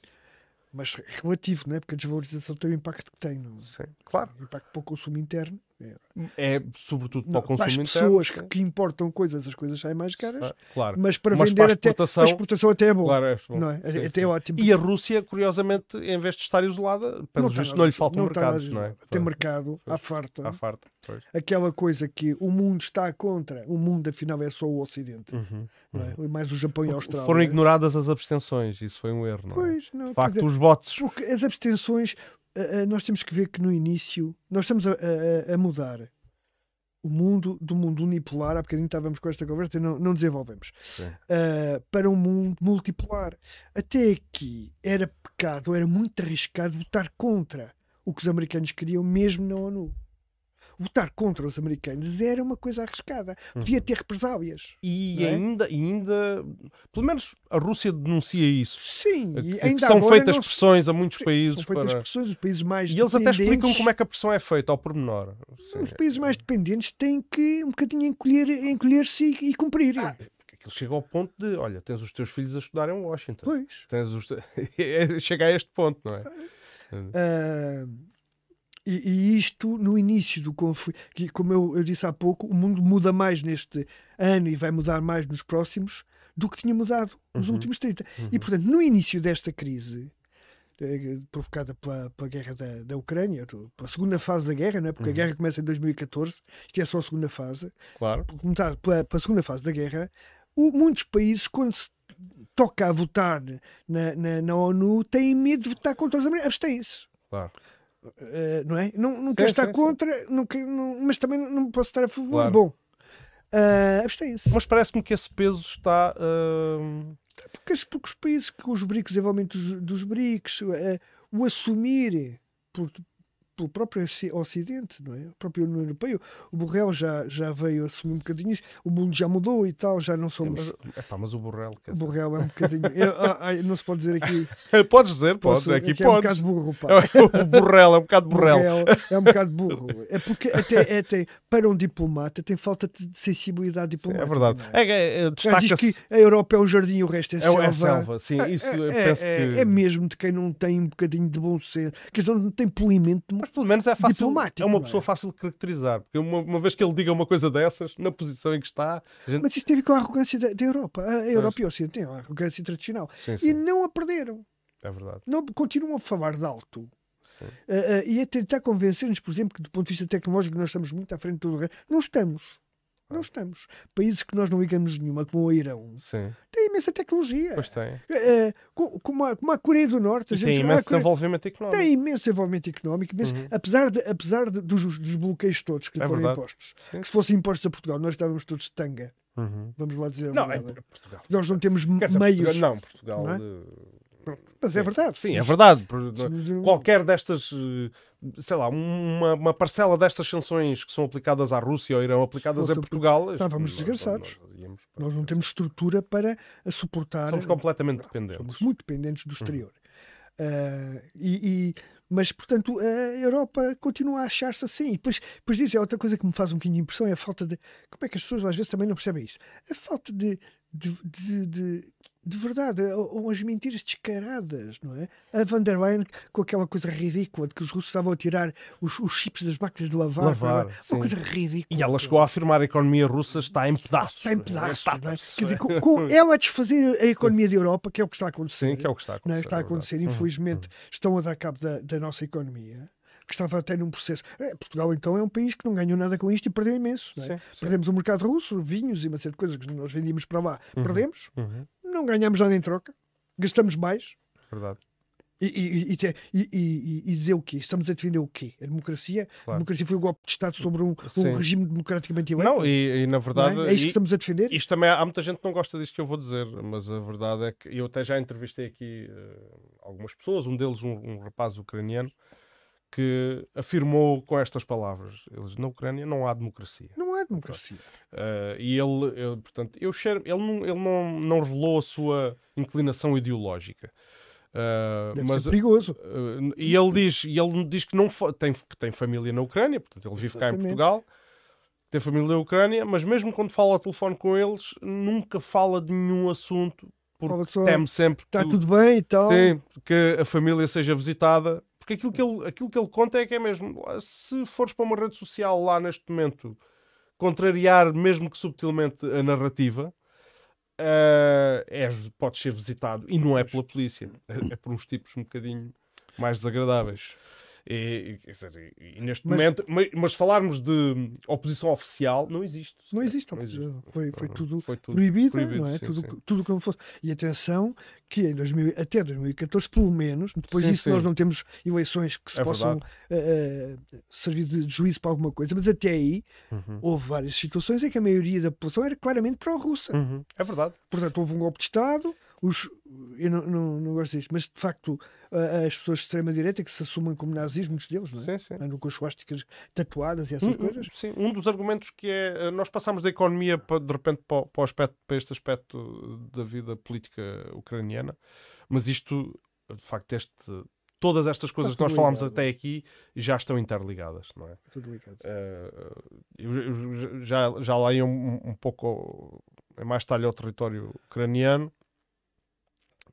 Mas relativo, não é? Porque a desvalorização tem o impacto que tem. Não? sim. Claro. Impacto para o consumo interno. É. Sobretudo para Não, o consumo para as interno. pessoas sim. que, que importam coisas, as coisas saem mais caras, Ah, Claro. mas para Mas vender para a até exportação- a exportação até é bom. Claro, é. Não é? Sim, até sim. ótimo. E a Rússia, curiosamente, em vez de estar isolada, pelo está visto, não lhe faltam não está mercados, nada não é? Tem mercado à farta. À farta. Pois. Aquela coisa que o mundo está contra, o mundo afinal é só o Ocidente. Uhum. não é? Mais o Japão e a Austrália. Foram ignoradas as abstenções, isso foi um erro, não é? Pois, não, De facto, dizer, os votos. porque as abstenções, nós temos que ver que no início, nós estamos a, a- a mudar o mundo do mundo unipolar, há bocadinho estávamos com esta conversa e não, não desenvolvemos, ah, para um mundo multipolar. Até aqui era pecado, era muito arriscado votar contra o que os americanos queriam, mesmo na ONU. Votar contra os americanos era uma coisa arriscada. Podia ter represálias. E é? ainda, ainda, pelo menos a Rússia denuncia isso. Sim, Que, e que ainda são feitas não pressões a muitos Sim, países São feitas para... pressões, os países mais E eles até explicam como é que a pressão é feita ao pormenor. Sim. Os países mais dependentes têm que um bocadinho encolher- encolher-se e, e cumprir. Ah, aquilo chega ao ponto de, olha, tens os teus filhos a estudar em Washington. Pois. Tens os te- chega a este ponto, não é? Ah, e, e isto no início do conflito, que, como eu, eu disse há pouco, o mundo muda mais neste ano e vai mudar mais nos próximos do que tinha mudado nos Uhum. últimos 30. E portanto, no início desta crise. eh, Provocada pela, pela guerra da, da Ucrânia, do- pela segunda fase da guerra, não é? porque Uhum. a guerra começa em 2014, isto é só a segunda fase. Claro. começar pela, pela segunda fase da guerra, o- muitos países, quando se toca a votar na, na, na ONU, têm medo de votar contra os americanos. Abstêm-se. claro. Eh, não é? Não, não quero Sim, estar sim, sim. contra, não quero- não- mas também não posso estar a favor. Claro. Bom, eh, abstêm-se. Mas parece-me que esse peso está. Porque, as- porque os países com os BRICS, desenvolvimento dos, dos BRICS, eh, o assumir por, pelo próprio Oci- Ocidente, não é? A própria União Europeia, o Borrell já, já veio assumir um bocadinho isso, o mundo já mudou e tal, já não somos. mas, epá, mas o Borrell. quer O dizer- Borrell é um bocadinho. eu- ah, ah, não se pode dizer aqui. Podes dizer, podes. Posso, Aqui que é um podes. bocado burro, pá. o Borrell é um bocado Borrell. Borrell é um bocado burro. É porque até, até para um diplomata tem falta de sensibilidade Sim, diplomática. é verdade. é? É, é, é, O diz Destaca-se. que a Europa é um jardim e o resto é É, selva. é selva, sim. Isso eu é, penso é- que. é mesmo de quem não tem um bocadinho de bom senso, que não tem polimento. Mas pelo menos é fácil. É uma não é? pessoa fácil de caracterizar. Porque uma, uma vez que ele diga uma coisa dessas, na posição em que está. Gente... Mas isso ver com a arrogância da, da Europa. A Europa e o Ocidente têm a arrogância tradicional. Sim, E sim, não a perderam. é verdade. Não, continuam a falar de alto. Ah, ah, e a tentar convencer-nos, por exemplo, que do ponto de vista tecnológico nós estamos muito à frente de todo o resto. Não estamos. Não estamos. Países que nós não ligamos nenhuma, como o Irão, Sim, têm imensa tecnologia. pois tem. Co- como, a, como a Coreia do Norte. a gente tem imenso "Ah, a Coreia- desenvolvimento económico. tem imenso desenvolvimento económico, imenso- Uhum. apesar, de, apesar de- dos, dos bloqueios todos que lhe É foram verdade. impostos. Sim. Que se fossem impostos a Portugal, nós estávamos todos de tanga. Uhum. Vamos lá dizer Não, é. Portugal. Nós não temos dizer, meios. Portugal- não, Portugal. não é? eh, Mas é verdade. Sim, é verdade. Qualquer destas, eh, sei lá, uma, uma parcela destas sanções que são aplicadas à Rússia ou irão aplicadas a Portugal, estávamos desgraçados. nós não temos estrutura para suportar. Somos completamente dependentes. Somos muito dependentes do Uhum. exterior. Uh, e, e, mas, portanto, a Europa continua a achar-se assim. E depois, depois diz, é outra coisa que me faz um bocadinho de impressão, é a falta de. Como é que as pessoas às vezes também não percebem isso? A falta de, de, de, de, de verdade, ou, as mentiras descaradas, não é? A van der Leyen com aquela coisa ridícula de que os russos estavam a tirar os, os chips das máquinas de lavar, lavar uma coisa ridícula. E ela chegou a afirmar que a economia russa está em pedaços. Está em pedaços, não é? Quer dizer, com, com ela a desfazer a economia da Europa, que é o que está a acontecer. Sim, que é o que está a acontecer. Não, é? está a acontecer, é infelizmente, uhum. estão a dar cabo da, da nossa economia que estava até num processo. É, Portugal, então, é um país que não ganhou nada com isto e perdeu imenso. É? Sim, Perdemos sim. o mercado russo, vinhos e uma série de coisas que nós vendíamos para lá. Uhum. Perdemos, uhum. não ganhamos nada em troca, gastamos mais. Verdade. E, e, e, e, dizer o quê? Estamos a defender o quê? A democracia? Claro. A democracia foi o golpe de Estado sobre um, um regime democraticamente eleito? Não, e, na verdade. Não é? é isto que estamos a defender? Isto também há, há, muita gente que não gosta disto que eu vou dizer, mas a verdade é que eu até já entrevistei aqui uh, algumas pessoas, um deles, um, um rapaz ucraniano, que afirmou com estas palavras: eles na Ucrânia não há democracia. Não há democracia. Uh, e ele, ele, portanto, eu cheiro, ele, não, ele não, não revelou a sua inclinação ideológica. Uh, mas, perigoso. Uh, e ele diz, e ele diz que não tem, que tem família na Ucrânia, portanto, ele vive Exatamente. cá em Portugal, tem família na Ucrânia, mas mesmo quando fala ao telefone com eles, nunca fala de nenhum assunto, porque teme sempre está que, tudo bem e tal. Sim, que a família seja visitada porque aquilo que, ele, aquilo que ele conta é que é mesmo, se fores para uma rede social lá neste momento, contrariar, mesmo que subtilmente, a narrativa, uh, é, pode ser visitado. E não é pela polícia, é, é por uns tipos um bocadinho mais desagradáveis. E, dizer, e neste mas, momento, mas, mas falarmos de oposição oficial, não existe. Não existe, não existe. Foi, foi, tudo foi tudo proibido, proibido não é? Sim, tudo, sim. tudo que não fosse. E atenção, que em 2000, até 2014, pelo menos, depois sim, disso nós não temos eleições que se é possam uh, servir de juízo para alguma coisa, mas até aí uhum. houve várias situações em que a maioria da população era claramente pró-russa. Uhum. É verdade. Portanto, houve um golpe de Estado os, eu não, não, não gosto disto, mas de facto as pessoas de extrema-direita que se assumem como nazis, muitos deles, não é? Sim, sim. Andam com as suásticas tatuadas e essas um, coisas. Sim, um dos argumentos que é, eh, nós passamos da economia para, de repente para, para, aspecto, para este aspecto da vida política ucraniana, mas isto, de facto, este, todas estas coisas que nós falámos até aqui já estão interligadas, não é? Tudo ligado. Uh, eu, eu, já, já lá ia um, um pouco em mais detalhe ao território ucraniano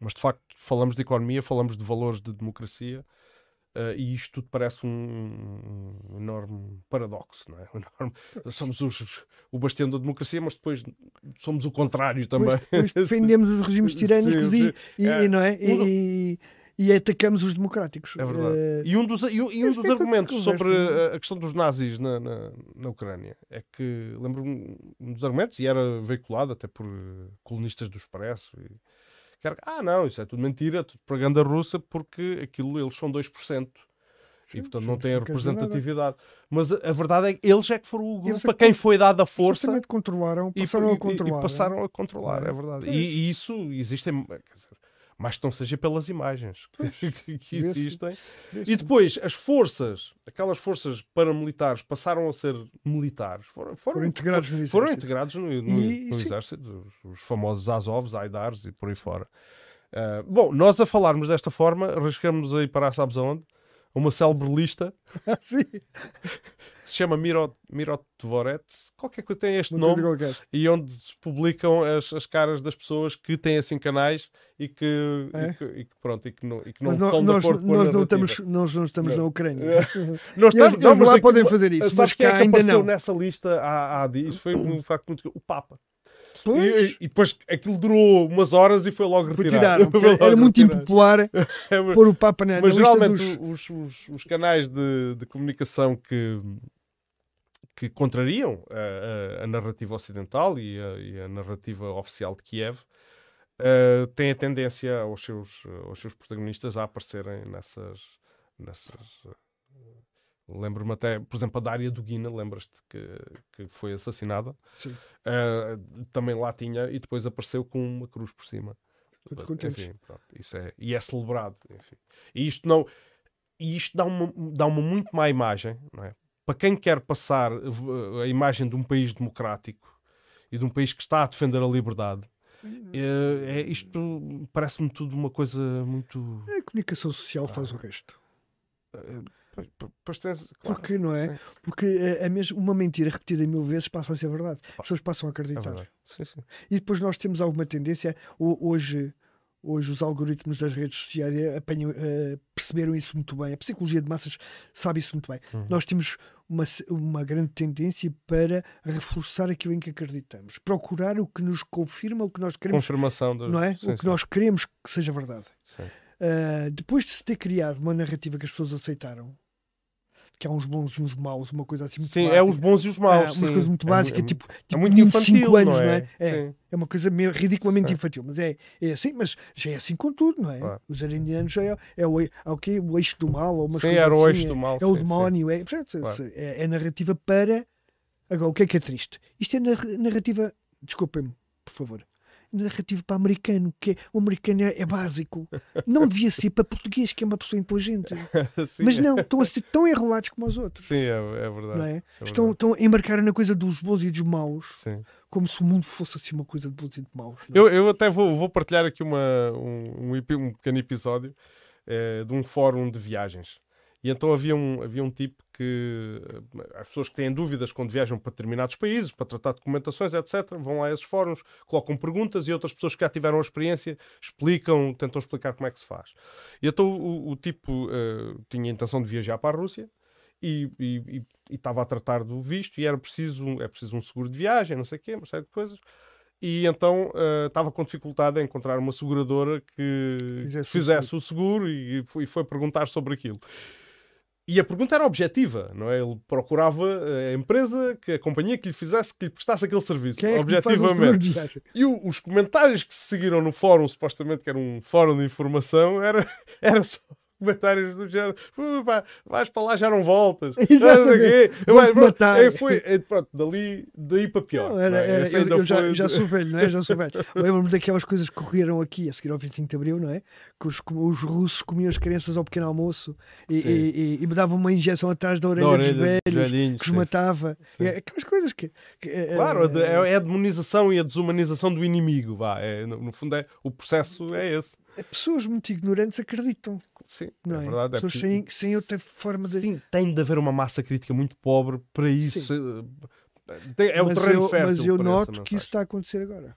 mas de facto, falamos de economia, falamos de valores de democracia. Uh, e isto tudo parece um, um, enorme paradoxo, não é? Um enorme... Somos os, o bastião da democracia, mas depois somos o contrário também. Depois, depois defendemos os regimes tirânicos sim, sim. E, e, é, não é? E, e, atacamos os democráticos. É verdade. Uh... E um dos, e, um dos argumentos sobre a, a, questão dos nazis na, na, na Ucrânia é que, lembro um dos argumentos, e era veiculado até por colunistas do Expresso. E, ah, não, isso é tudo mentira, tudo propaganda russa, porque aquilo eles são 2%. Sim, e portanto não têm a representatividade. Mas a, a, verdade é que eles é que foram o grupo é a quem foi dada a força. controlaram, passaram e, a controlar. E, e passaram é? a controlar, é, é verdade. E, e, isso existem. Dizer, mas que não seja pelas imagens que, que existem. E depois as forças, aquelas forças paramilitares passaram a ser militares, foram, foram, foram integrados no foram exército. Integrados no, no, e, no exército, os, os, famosos Azovs, Aidars e por aí fora. Uh, bom, nós a falarmos desta forma, arriscamos aí para sabes aonde? Uma célebre lista se chama Mirot, Mirot Dvorets, qualquer coisa tem este nome, e onde se publicam as, as caras das pessoas que têm assim canais e que, é? e que, e que, pronto, e que não, e que não mas estão nós, de acordo nós não estamos Nós não estamos não. na Ucrânia. nós estamos, não, mas lá podem fazer isso, mas cá é ainda não. nessa lista há, há dias, foi um facto muito... O Papa. E, e, depois aquilo durou umas horas e foi logo retirado. Era muito impopular é, pôr o Papa na, Mas na geralmente dos... os, os, os, canais de, de, comunicação que, que contrariam a, a, a narrativa ocidental e a, e a, narrativa oficial de Kiev uh, têm a tendência aos seus, aos seus protagonistas a aparecerem nessas, nessas Lembro-me até, por exemplo, a Dária Dugina, lembras-te que, que foi assassinada? Sim. Uh, também lá tinha e depois apareceu com uma cruz por cima. Enfim, pronto, isso é, e é celebrado. Enfim. E isto não. E isto dá uma, dá uma muito má imagem, não é? Para quem quer passar a imagem de um país democrático e de um país que está a defender a liberdade, É, é, isto parece-me tudo uma coisa muito. A comunicação social faz o resto. eh, Pois, tens, claro, Porque, não é? sim, Porque é, é mesmo uma mentira repetida mil vezes passa a ser verdade. As pessoas passam a é acreditar. verdade. Sim, sim. e depois nós temos alguma tendência, ho- hoje, hoje os algoritmos das redes sociais eh, apanham, eh, perceberam isso muito bem. A psicologia de massas sabe isso muito bem. Uhum. Nós temos uma, uma grande tendência para reforçar aquilo em que acreditamos. Procurar o que nos confirma o que nós queremos, Confirmação não é? Sim, o que sim, nós queremos que seja verdade. Uh, depois de se ter criado uma narrativa que as pessoas aceitaram, que há uns bons e uns maus, uma coisa assim muito Sim, é básica, os bons e os ah, maus. umas sim. coisas muito É básicas, mu- tipo, é tipo muito meninos de infantil, 5 anos, não não é? é? É, é uma coisa meio ridiculamente infantil, mas é, é assim, mas já é assim com tudo, não é? Claro. Os arendianos já é, é, o, é o, quê? o eixo do mal, ou umas Sim, coisas era o assim, eixo é, do mal. é o demónio, é, portanto, Claro. é, é narrativa para. Agora, o que é que é triste? Isto é nar- narrativa, desculpem-me, por favor. Narrativa para americano, que é, o americano é, é básico. Não devia ser para português, que é uma pessoa inteligente. Sim, Mas não, estão a ser tão enrolados como os outros. Sim, é, é verdade. É? é Estão, verdade. estão a embarcar na coisa dos bons e dos maus, Sim. como se o mundo fosse assim uma coisa de bons e de maus. é? Eu, eu até vou, vou partilhar aqui uma, um, um, um pequeno episódio eh, de um fórum de viagens. E então havia um, havia um tipo que eh, as pessoas que têm dúvidas quando viajam para determinados países, para tratar documentações, etc., vão lá a esses fóruns, colocam perguntas e outras pessoas que já tiveram a experiência explicam, tentam explicar como é que se faz. E então o, o tipo eh, tinha a intenção de viajar para a Rússia e, estava a tratar do visto e era preciso, é preciso um seguro de viagem, não sei o quê, uma série de coisas. E então eh, estava com dificuldade em encontrar uma seguradora que Fizesse fizesse, o o seguro e e foi perguntar sobre aquilo. E a pergunta era objetiva, não é? Ele procurava eh, a empresa, que a companhia que lhe fizesse, que lhe prestasse aquele serviço, Quem é objetivamente. E o- os comentários que se seguiram no fórum, supostamente que era um fórum de informação, era, era só comentários do género: "Ui, pá, vais para lá, já não voltas. Exatamente. Vou-te Vai, pronto, aí foi, pronto, dali, daí para pior. Não, era- é? era- eu, eu já, foi- já sou velho, não é? Já sou velho. Lembro-me daquelas coisas que correram aqui a seguir ao 25 de Abril, não é? Que os, os russos comiam as crianças ao pequeno almoço e, e, e- e me davam uma injeção atrás da orelha, Da dos orelha dos velhos, velhinhos, que os sim. matava. Sim. É, aquelas coisas que. que, eh, Claro, eh, é, é a demonização e a desumanização do inimigo. Vá. É, no, no fundo, é, o processo é esse. Pessoas muito ignorantes acreditam, Sim, não é é? verdade. é pessoas preciso- sem, sem outra forma de. Sim, tem de haver uma massa crítica muito pobre para isso. eh, tem- É o mas terreno eu, fértil. mas eu noto que isso está a acontecer agora.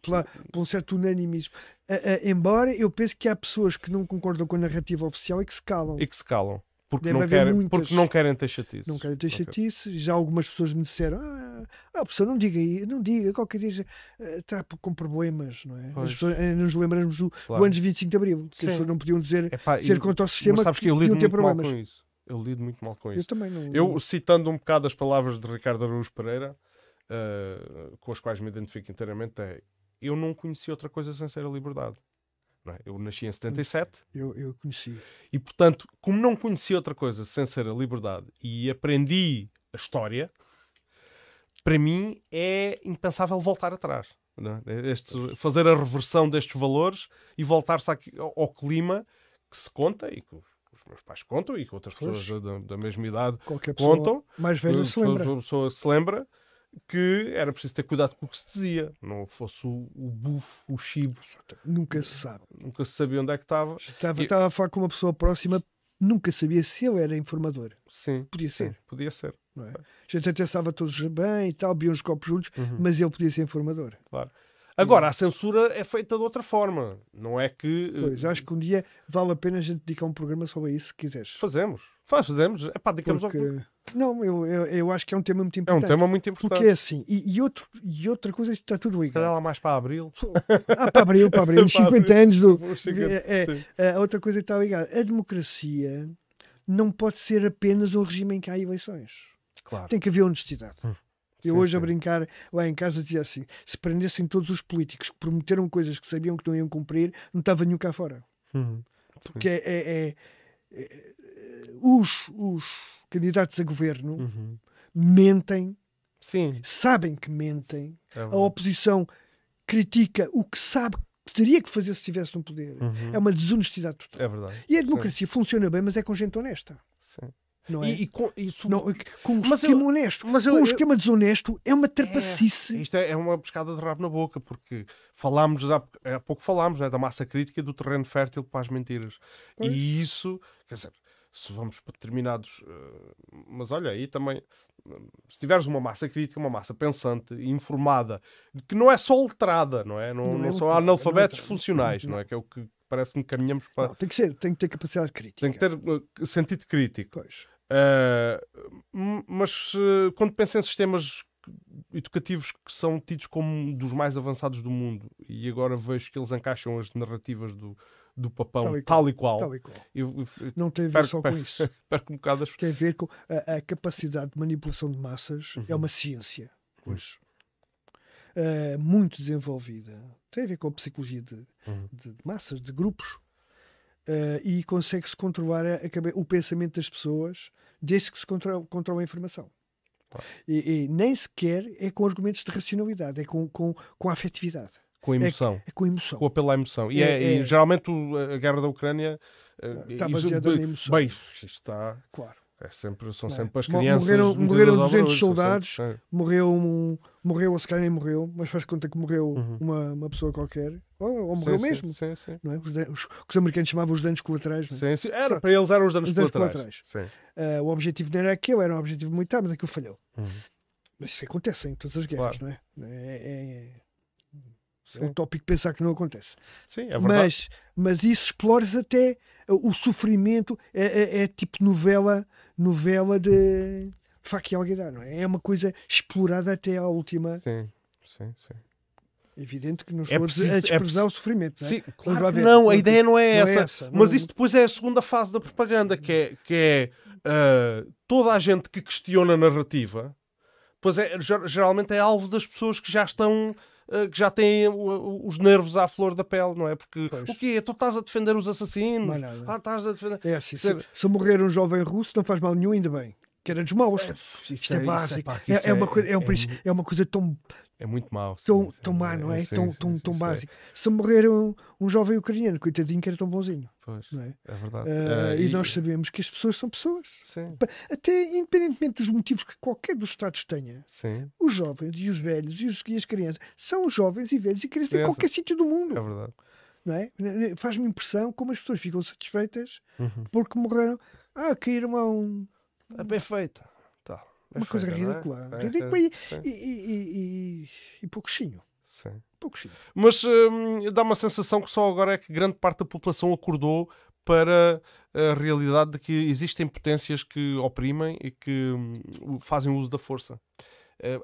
Pela, por um certo unanimismo. A- a- embora eu pense que há pessoas que não concordam com a narrativa oficial e que se calam. E que se calam. Porque, Deve não querem, muitas- porque não querem ter chatices. Não quero ter Ok. chatice. Já algumas pessoas me disseram: Ah, ah professor, não diga aí, não diga, qualquer dia eh, está com problemas, não é? Pois. As pessoas, eh, nos lembramos do, do Claro. ano de 25 de Abril, que Sim. as pessoas não podiam dizer Epá, ser contra o mas sistema sabes que que eu lido muito mal com isso. Eu lido muito mal com Eu isso. também não. Eu, citando um bocado as palavras de Ricardo Araújo Pereira, eh, com as quais me identifico inteiramente, é eu não conheci outra coisa sem ser a liberdade. É? Eu nasci em 77 eu, eu conheci. e, portanto, como não conheci outra coisa sem ser a liberdade e aprendi a história, para mim é impensável voltar atrás. não é? Este- fazer a reversão destes valores e voltar-se ao, ao clima que se conta e que os, meus pais contam e que outras pessoas da, da mesma idade Qualquer contam. mais velha se lembra. Pessoa se lembra que era preciso ter cuidado com o que se dizia. Não fosse o, o bufo, o chibo. Nunca se sabe. Nunca se sabia onde é que estava. Estava, E- estava a falar com uma pessoa próxima, nunca sabia se ele era informador. Sim, Podia sim, ser. podia ser. Não é? A gente até estava todos bem e tal, bebiam uns copos juntos, Uhum. mas ele podia ser informador. Agora, a censura é feita de outra forma. Não é que. eh, Pois, acho que um dia vale a pena a gente dedicar um programa sobre isso, se quiseres. Fazemos. Faz, fazemos. Epá, dedicamos ao- Porque... Não, eu, eu, eu acho que é um tema muito É um importante. tema muito importante. Porque é assim, e, e, outro, e outra coisa, isto está tudo Se calhar ligado. lá mais para abril. Ah, para abril, para abril, os Para 50 abril. anos do. Os 50, É, sim. A outra coisa que está ligada, a democracia não pode ser apenas um regime em que há eleições. Claro. Tem que haver honestidade. Eu Sim, hoje a sim. brincar lá em casa dizia assim: se prendessem todos os políticos que prometeram coisas que sabiam que não iam cumprir, não estava nenhum cá fora. Uhum. Porque é, é- é- é- os, os candidatos a governo Uhum. mentem, Sim. sabem que mentem, é a oposição critica o que sabe que teria que fazer se estivesse no poder. Uhum. É uma desonestidade total. É verdade. E a democracia funciona bem, mas é com gente honesta. Sim. Não é? E, e com, isso, não, com um Mas esquema eu- honesto. mas com eu- um eu- esquema desonesto é uma trapacice. Isto é, é uma pescada de rabo na boca, porque falámos, há, há pouco falámos né, da massa crítica e do terreno fértil para as mentiras. Pois. E isso, quer dizer, se vamos para determinados. eh, mas olha, aí também, se tiveres uma massa crítica, uma massa pensante, informada, que não é só letrada, não é? Não, Não não, são analfabetos não é- funcionais, não é? Que é o que parece-me que caminhamos para. Não, tem que ser, tem que ter capacidade crítica. Tem que ter eh, sentido crítico. Pois. Uh, mas uh, quando penso em sistemas educativos que são tidos como dos mais avançados do mundo e agora vejo que eles encaixam as narrativas do, do papão Tal e tal e qual, Tal e qual. eu, eu- Não tem a ver perco- só com perco- isso. perco um bocado Tem a ver com a, a capacidade de manipulação de massas. É Uhum. uma ciência. Eh, muito desenvolvida. Tem a ver com a psicologia de, Uhum. de- de massas, de grupos. Eh, e consegue-se controlar a- a o pensamento das pessoas desde que se controla, a informação. E, e nem sequer é com argumentos de racionalidade, é com, com, com afetividade, com a emoção. é com a emoção. Com apelo à emoção. E, É- é, e é- geralmente a guerra da Ucrânia uh, Está isso- baseada na emoção. bem, está. Claro. É sempre, são é? sempre as crianças. morreram- morreram aos 200 abrolhos, são soldados. sempre- Morreu um. Morreu, se calhar nem morreu, mas faz conta que morreu Uhum. uma, uma pessoa qualquer. Ou, ou morreu sim, mesmo. Sim, sim. Não é? os, os- os americanos chamavam os danos colaterais. é? Sim, sim. Era, para eles eram os danos, Os danos colaterais. Sim. Ah, o objetivo não era aquele, era um objetivo militar, mas aquilo falhou. Uhum. Mas isso acontece em todas as guerras, Claro. não é? É, é, é Sim. utópico pensar que não acontece. Sim, é verdade. mas, mas isso explora até o sofrimento, é, é- é tipo novela, novela de e alguidar, não é? É uma coisa explorada até à última. Sim, sim, sim. Evidente que não É estou a preciso- é desprezar preciso- o sofrimento, não é? Sim, claro não, a Não, ideia não é não é essa. essa, mas não- isso depois é a segunda fase da propaganda, que é, que é ah, toda a gente que questiona a narrativa, pois é, ger- geralmente é alvo das pessoas que já estão. Ah, que já têm o- os nervos à flor da pele, não é? Porque Pois. o quê? Tu estás a defender os assassinos? Mais nada. Ah, estás a defender. É assim, se, se morrer um jovem russo não faz mal nenhum, ainda bem. Que era dos maus. Isto Isto é básico. pá, É, isso é uma coisa, é, um princípio- é uma coisa tão, é muito mau. tão, sim, tão má, não é? sim, tão sim, tão, sim, tão sim, básico. Se morrer um, um jovem ucraniano, coitadinho, que era tão bonzinho, Pois, não é? é verdade. Ah, Ah, e, nós sabemos que as pessoas são pessoas. Sim, Até independentemente dos motivos que qualquer dos Estados tenha, sim, os jovens e os velhos e, os, e as crianças são jovens e velhos e crianças em qualquer sítio do mundo. é verdade. Não é? Faz-me impressão como as pessoas ficam satisfeitas Uhum. porque morreram. Ah, caíram a um, É bem feita. Uma coisa feita, não é? ridícula. É, Ridícula é, e, e, e, e, pouquinho. sim. Pouquinho. Mas hum, dá uma sensação que só agora é que grande parte da população acordou para a realidade de que existem potências que oprimem e que hum, fazem uso da força.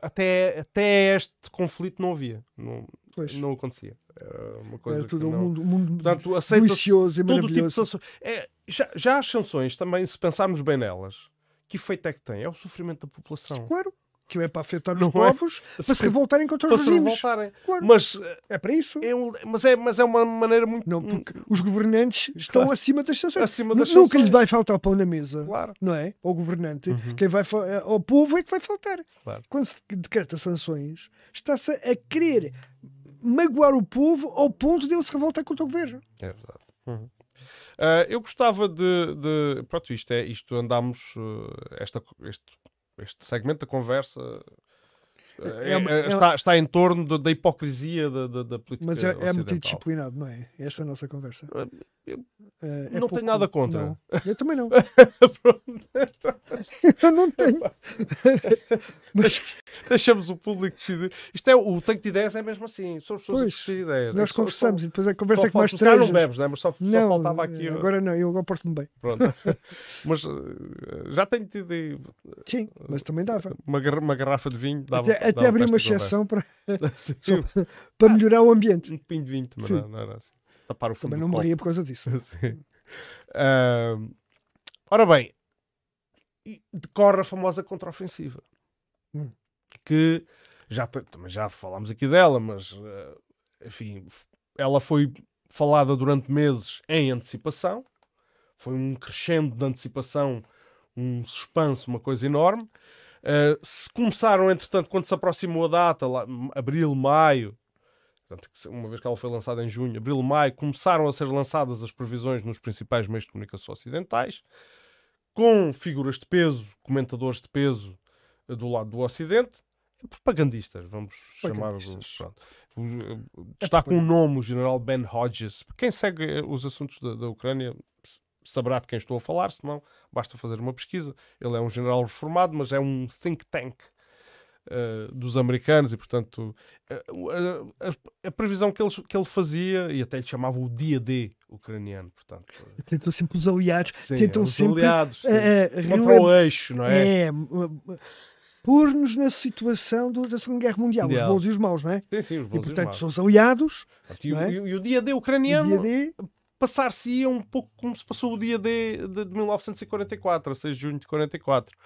Até, até este conflito não havia, não, Pois. não acontecia. Era uma coisa Era tudo que um não... mundo, um mundo Portanto, delicioso e todo o tipo de maravilhoso. É, já, já as sanções, também, se pensarmos bem nelas, que efeito é que têm? É o sofrimento da população. Claro, que é para afetar os Não é? povos para se revoltarem contra os regimes. Claro. Mas É para isso. é, um- mas, é, mas é uma maneira muito Não, porque os governantes estão Claro. acima das sanções. acima das Nunca lhes sanções. vai faltar pão na mesa. Claro. Não é? Ao governante. Uhum. Quem vai eh, ao povo é que vai faltar. Claro. Quando se decreta sanções, está-se a querer magoar o povo ao ponto de ele se revoltar contra o governo. É verdade. Uhum. Ah, eu gostava de, de- Pronto, isto é. Isto andámos. uh, esta, este, este segmento da conversa. É uma- é- é- está, está em torno da, da hipocrisia da, da, da política. Mas é, é muito ocidental. disciplinado, não é? Esta é a nossa conversa. Ah, eu- Eh, é não tenho nada contra. Não. Eu também não. Eu não tenho. Deixamos o público decidir. Isto é o tanque de ideias, é mesmo assim. São as pessoas Pois, discutir ideias. Nós É só- conversamos só- e depois a só conversa é que mais três. não bebes, né? mas só, só Não, faltava aqui. uh, agora não, eu agora porto-me bem. Pronto. mas uh, já tenho tido Sim, mas também dava. uma garrafa de vinho. Dava, Até, abrir uma exceção para, para melhorar o ambiente. um pinho de vinho, mas não, não era assim. Tapar o fundo Também não morria por causa disso. Ah, ora bem, decorre a famosa contraofensiva. Hum. Que já, também já falámos aqui dela, mas ah, enfim, ela foi falada durante meses em antecipação. Foi um crescendo de antecipação, um suspense, uma coisa enorme. Ah, se começaram, entretanto, quando se aproximou a data, lá, abril, maio, uma vez que ela foi lançada em junho, abril, maio, começaram a ser lançadas as previsões nos principais meios de comunicação ocidentais. com figuras de peso, comentadores de peso uh, do lado do Ocidente, propagandistas, vamos chamar. Destaca um nome, o general Ben Hodges. Quem segue os assuntos da, da Ucrânia saberá de quem estou a falar, senão basta fazer uma pesquisa. Ele é um general reformado, mas é um think tank uh, dos americanos e, portanto, uh, a, a, previsão que ele, que ele fazia, e até lhe chamava o dia D ucraniano, portanto... Tentam sempre os aliados, sim, tentam os sempre... aliados, uh, contra o eixo, não é? É pôr-nos na situação do, da Segunda Guerra Mundial, os bons e os maus, não é? Sim, sim, os bons e, portanto, e os maus. são os aliados. E, é? e, o dia D ucraniano passar-se-ia um pouco como se passou o dia D de, de 1944, a 6 de junho de 44.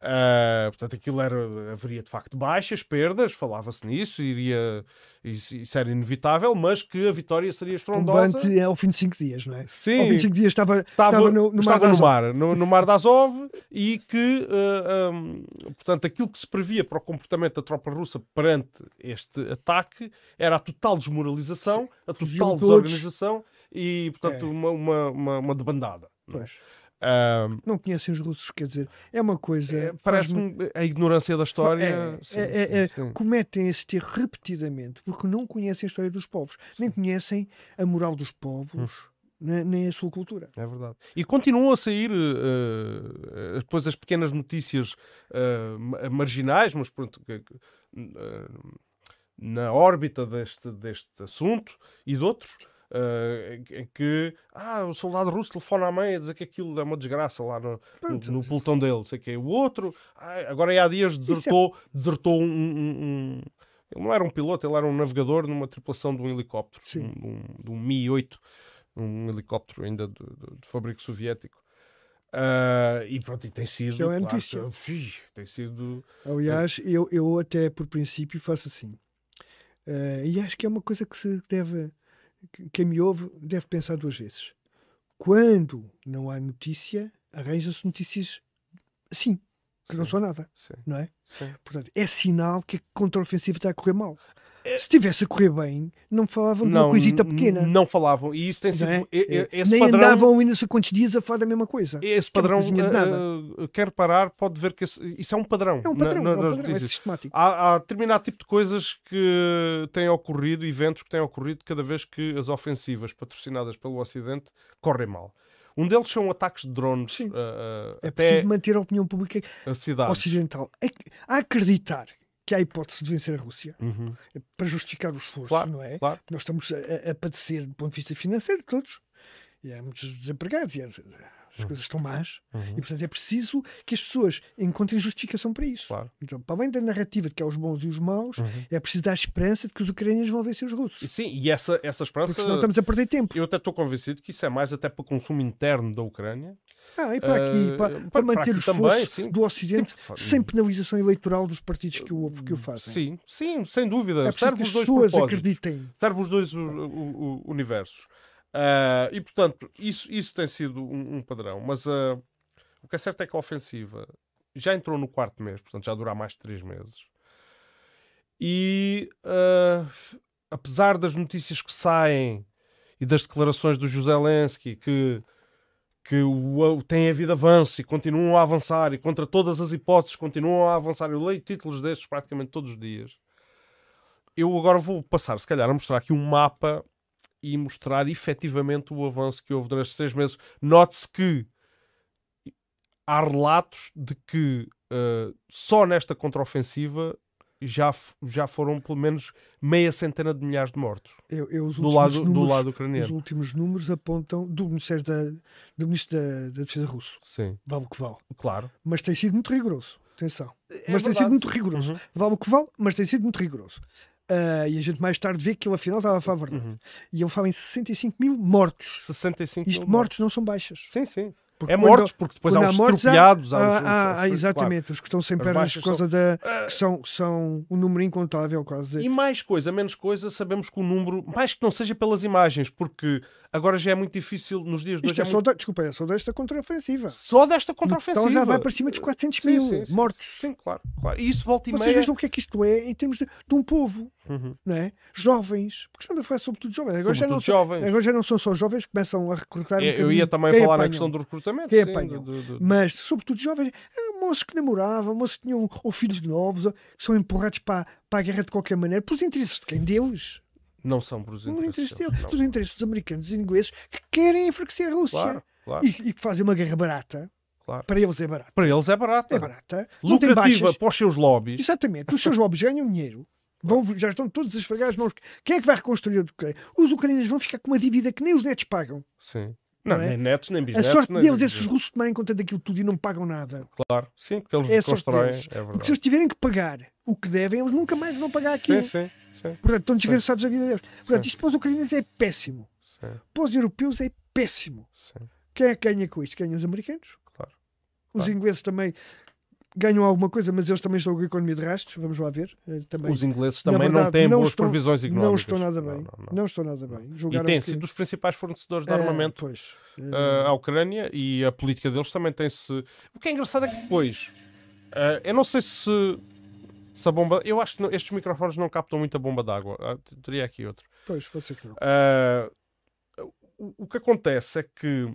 Uh, portanto, aquilo era, haveria de facto baixas, perdas, falava-se nisso, iria, isso, isso, era inevitável, mas que a vitória seria estrondosa. É ao fim de 5 dias, não é? Sim. Ao fim de 5 dias estava, estava, estava, no, no, estava mar, no mar, no, no, mar de Azov, e que, uh, um, portanto, aquilo que se previa para o comportamento da tropa russa perante este ataque era a total desmoralização, a total desorganização e, portanto, é. uma, uma, uma, uma debandada. É? Pois. Um, não conhecem os russos, quer dizer, é uma coisa. É, Parece-me a ignorância da história. É, sim, é, sim, sim. Cometem esse erro repetidamente porque não conhecem a história dos povos, nem conhecem a moral dos povos. Hum. Nem a sua cultura. É verdade. E continuam a sair uh, depois as pequenas notícias uh, marginais, mas pronto, uh, na órbita deste, deste assunto e de outros, Uh, em que ah, o soldado russo telefona à mãe a dizer que aquilo é uma desgraça lá no, no, no pelotão dele, sei que O outro, ah, agora há dias desertou, é... desertou um, um, um, Ele não era um piloto, ele era um navegador numa tripulação de um helicóptero, de um, de um Mi-8, um helicóptero ainda de, de, de fabrico soviético. Uh, e pronto, e tem sido. é claro, tem sido. Aliás, eu, eu até por princípio faço assim. Uh, e acho que é uma coisa que se deve quem me ouve deve pensar duas vezes. Quando não há notícia, arranja-se notícias assim, que Sim. não são nada. Sim. Não é? Sim. Portanto, é sinal que a contra-ofensiva está a correr mal. Se estivesse a correr bem, não falavam de uma coisita pequena. Não falavam. E isso tem sido. É? Nem padrão, andavam ainda sei quantos dias a falar da mesma coisa. Esse padrão, uh, uh, quer parar, pode ver que esse, isso é um padrão. É um padrão, na, na, é, um padrão é sistemático. Há, há determinado tipo de coisas que têm ocorrido, eventos que têm ocorrido cada vez que as ofensivas patrocinadas pelo Ocidente correm mal. Um deles são ataques de drones. Uh, é preciso manter a opinião pública a ocidental a acreditar que há hipótese de vencer a Rússia uhum. para justificar o esforço, claro, não é? Claro. Nós estamos a, a, padecer do ponto de vista financeiro, todos. E há muitos desempregados, e as coisas estão más, uhum. e portanto é preciso que as pessoas encontrem justificação para isso. Claro. Então, para além da narrativa de que há os bons e os maus, uhum. é preciso dar esperança de que os ucranianos vão vencer os russos. Sim, e essa, essa esperança. Porque senão estamos a perder tempo. Eu até estou convencido que isso é mais até para o consumo interno da Ucrânia ah, e para aqui, uh, para, para, manter o esforço também, do Ocidente sim, sem penalização eleitoral dos partidos que o, que o fazem. Sim, sim, sem dúvida. É Serve os dois pessoas acreditem. Serve os dois universos. Uh, e, portanto, isso, isso tem sido um, um padrão. Mas uh, o que é certo é que a ofensiva já entrou no quarto mês, portanto já dura mais de três meses. E, uh, apesar das notícias que saem e das declarações do José Lensky, que que o, tem havido avanço e continuam a avançar e contra todas as hipóteses continuam a avançar. Eu leio títulos destes praticamente todos os dias. Eu agora vou passar, se calhar, a mostrar aqui um mapa e mostrar efetivamente o avanço que houve durante estes três meses. Note-se que há relatos de que uh, só nesta contraofensiva já, já foram pelo menos meia centena de milhares de mortos eu, eu, do, lado, números, do lado ucraniano. Os últimos números apontam do Ministério da, do Ministro da, da Defesa russo. Sim. Vale o que vale. Claro. Mas tem sido muito rigoroso. Atenção. É mas verdade. tem sido muito rigoroso. Uhum. Vale o que vale, mas tem sido muito rigoroso. Uh, e a gente mais tarde vê que ele afinal estava a falar a verdade. Uhum. E ele fala em 65 mil mortos. 65 Isto mil mortos não são baixas. Sim, sim. Porque é mortos, porque depois há os estropiados. Há, há, há, há, exatamente, claro. os que estão sem pernas por causa são, da. que são, são um número incontável, quase. E mais coisa, menos coisa, sabemos que o número, mais que não seja pelas imagens, porque agora já é muito difícil nos dias de hoje. É, é muito... da, desculpa, é só desta contraofensiva. Só desta contraofensiva. Então já vai para cima dos 400 sim, mil sim, sim, mortos. Sim, claro, claro. E isso volta e Vocês meia. vejam o que é que isto é em termos de, de um povo. Uhum. Não é? Jovens, porque estamos a falar sobretudo jovens. Agora, já não, jovens. agora já não são só jovens que começam a recrutar. Um eu ia também falar na questão do recrutamento absolutamente. quem sim, apanham. do- do- do- Mas, sobretudo, jovens, eh, moços que namoravam, moços que tinham ou filhos novos, ou- que são empurrados para, para a guerra de qualquer maneira, pelos interesses de quem? Deles. Não são por os interesses. interesse deles, não. Pelos interesses dos americanos e ingleses que querem enfraquecer a Rússia. Claro, claro, E, e que fazem uma guerra barata. claro. Para eles é barata. Para eles é barato. É barata. Lucrativa para os seus lobbies. Exatamente. Os seus lobbies ganham dinheiro. Vão, já estão todos as mãos. Quem é que vai reconstruir a Ucrânia? Os ucranianos vão ficar com uma dívida que nem os netos pagam. Sim. Não, Não é? nem netos, nem A bisnetos. sorte nem- deles é se os russos tomarem conta daquilo tudo e não pagam nada. Claro, sim, porque eles É a constroem. É. Porque se eles tiverem que pagar o que devem, eles nunca mais vão pagar aquilo. Sim, sim, sim, Portanto, estão desgraçados a vida deles. Portanto, isto para os ucranianos é péssimo. sim, Para os europeus é péssimo. sim, Quem é que ganha com isto? Ganham os americanos. claro. Os Claro. ingleses também ganham alguma coisa, mas eles também estão com a economia de rastros. Vamos lá ver. Eh, Também. Os ingleses também não verdade, têm não boas estão- previsões económicas. Não estão nada bem. Não, Não, não, não. estão nada bem. E Julgaram têm que- sido os principais fornecedores de Eh, armamento pois. Eh, uh, à Ucrânia e a política deles também tem-se. O que é engraçado é que depois. eu não sei se. Se a bomba. Eu acho que não- estes microfones não captam muita bomba d'água. Ah, teria aqui outro. Pois, pode ser que não. Uh, o que acontece é que,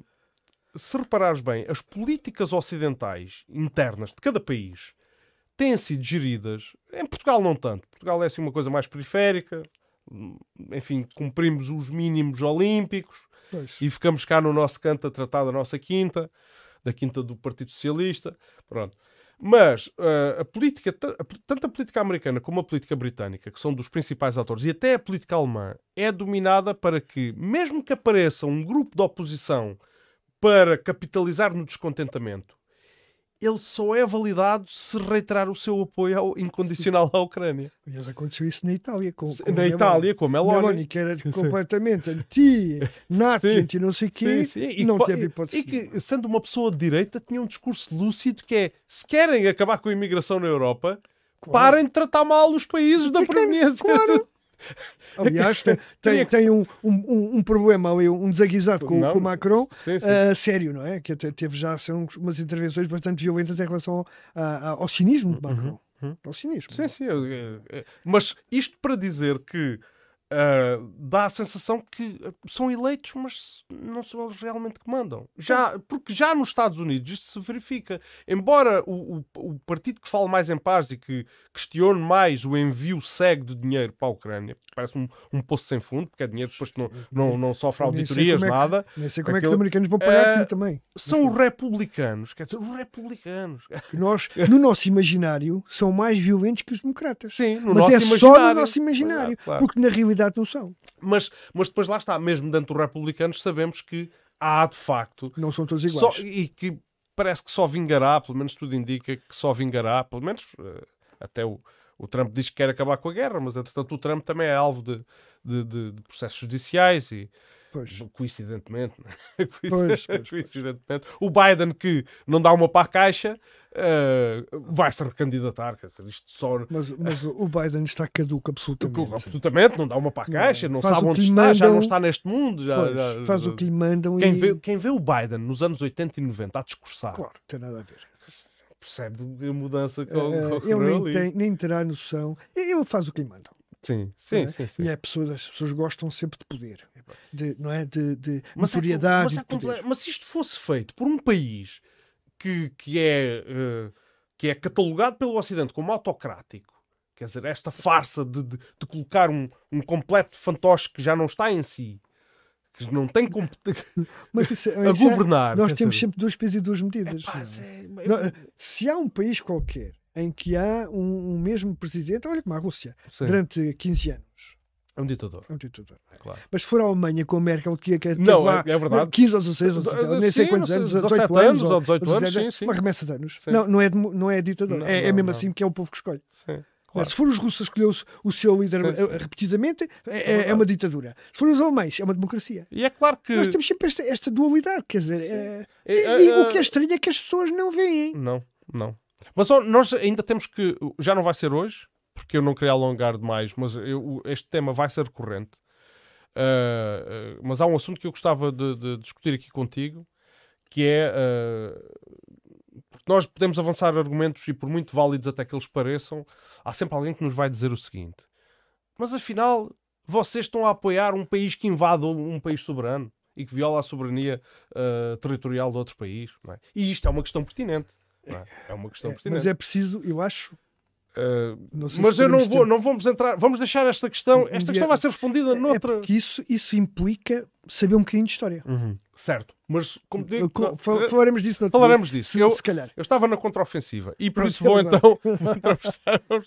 se reparares bem, as políticas ocidentais internas de cada país têm sido geridas. Em Portugal, não tanto. Portugal é assim uma coisa mais periférica. Enfim, cumprimos os mínimos olímpicos Pois. e ficamos cá no nosso canto a tratar da nossa quinta, da quinta do Partido Socialista. Pronto. Mas uh, a política, tanto a política americana como a política britânica, que são dos principais atores, e até a política alemã, é dominada para que, mesmo que apareça um grupo de oposição para capitalizar no descontentamento, ele só é validado se reiterar o seu apoio ao- incondicional à Ucrânia. Aliás, aconteceu isso na Itália. Com, com Na Meloni. Itália, com a Meloni. Meloni, que era completamente anti-nazi, Sim. anti não sei o quê, Sim, sim. E, não que- teve hipótese. E que, sendo uma pessoa de direita, tinha um discurso lúcido que é: se querem acabar com a imigração na Europa, Claro. parem de tratar mal os países da proveniência. claro. Aliás, tem, tem, tem um, um, um problema ali, um desaguisado com, com o Macron, Sim, sim. ah, sério, não é? Que até teve já assim, umas intervenções bastante violentas em relação ao, ao cinismo de Macron. uhum. Ao cinismo. Sim, sim. eu- eu- Mas isto para dizer que ah, dá a sensação que são eleitos, mas não são eles realmente que mandam. Já, porque já nos Estados Unidos isto se verifica. Embora o, o, o partido que fala mais em paz e que questione mais o envio cego de dinheiro para a Ucrânia, parece um, um poço sem fundo, porque é dinheiro depois que não, não, não sofre Nem auditorias, como é que- nada. Nem sei como é que Aquilo- os americanos vão parar Ah, aquilo também. São os republicanos, quer dizer, os republicanos. Nós, no nosso imaginário, são mais violentos que os democratas. Sim, no Mas nosso é só no imaginário. nosso imaginário, Claro, claro. porque na realidade não são. Mas, mas depois lá está, mesmo dentro dos republicanos, sabemos que há de facto Não são todos só- iguais. e que parece que só vingará, pelo menos tudo indica que só vingará, pelo menos eh, até o, o Trump diz que quer acabar com a guerra, mas entretanto o Trump também é alvo de, de- de- de processos judiciais e Pois. coincidentemente, né? Pois, pois, coincidentemente, o Biden que não dá uma para a caixa eh, vai se recandidatar, quer dizer, isto só Mas, mas o Biden está caduco absolutamente. absolutamente não dá uma para a caixa, não, Faz sabe onde está, já não mandam. está neste mundo, já, Pois, já- faz o que lhe mandam quem e... vê, quem vê o Biden nos anos 80 e 90 a discursar Claro, tem nada a ver. percebe a mudança que ocorreu ele nem, tem, nem terá noção. Ele faz o que lhe mandam. Sim, sim, é? sim, sim. E é pessoas, as pessoas gostam sempre de poder, de, não é? De, de Mas, é, mas, é mas se isto fosse feito por um país que, que, é, eh, que é catalogado pelo Ocidente como autocrático, quer dizer, esta farsa de, de, de colocar um, um completo fantoche que já não está em si, que não tem competência é- a é- governar. nós temos sempre dois pesos e duas medidas. epá, é? é- Não, se há um país qualquer em que há um, um mesmo presidente, olha como a Rússia, Sim, durante 15 anos, é um ditador. é um ditador. é? Claro. Mas se for a Alemanha com a Merkel, que, que teve Não, lá é, é verdade. 15 ou 16, ou 17, nem sei Sim, quantos anos, 17 18 anos, anos, ou ou 18 anos, 17, sim, sim. uma remessa de anos. Sim. Não, não é, não é ditador. Não, é, é não, mesmo não. assim que é o povo que escolhe. Sim, claro. Se for os russos que escolheu o seu líder Sim, sim. eh, repetidamente, é, é- é uma ditadura. Se for os alemães, é uma democracia. E é claro que. Nós temos sempre esta, esta dualidade, quer dizer, é- É, e, e é, o que é estranho é que as pessoas não veem. Não, não. Mas nós ainda temos que. Já não vai ser hoje, porque eu não queria alongar demais, mas eu- este tema vai ser recorrente. Ah, mas há um assunto que eu gostava de, de discutir aqui contigo, que é. ah, porque nós podemos avançar argumentos, e por muito válidos até que eles pareçam, há sempre alguém que nos vai dizer o seguinte: mas afinal, vocês estão a apoiar um país que invade um país soberano. e que viola a soberania uh, territorial de outro país. É? E isto é uma questão pertinente. É? é? uma questão é, pertinente. Mas é preciso, eu acho, Uh, mas eu não vou, não vamos entrar, vamos deixar esta questão. Esta questão vai ser respondida é, noutra. É porque isso, isso implica saber um bocadinho de história. Uhum. Certo, mas como digo, Fal falaremos disso Falaremos disso. Se, eu, se calhar. eu estava na contraofensiva e por Pronto, isso vou é então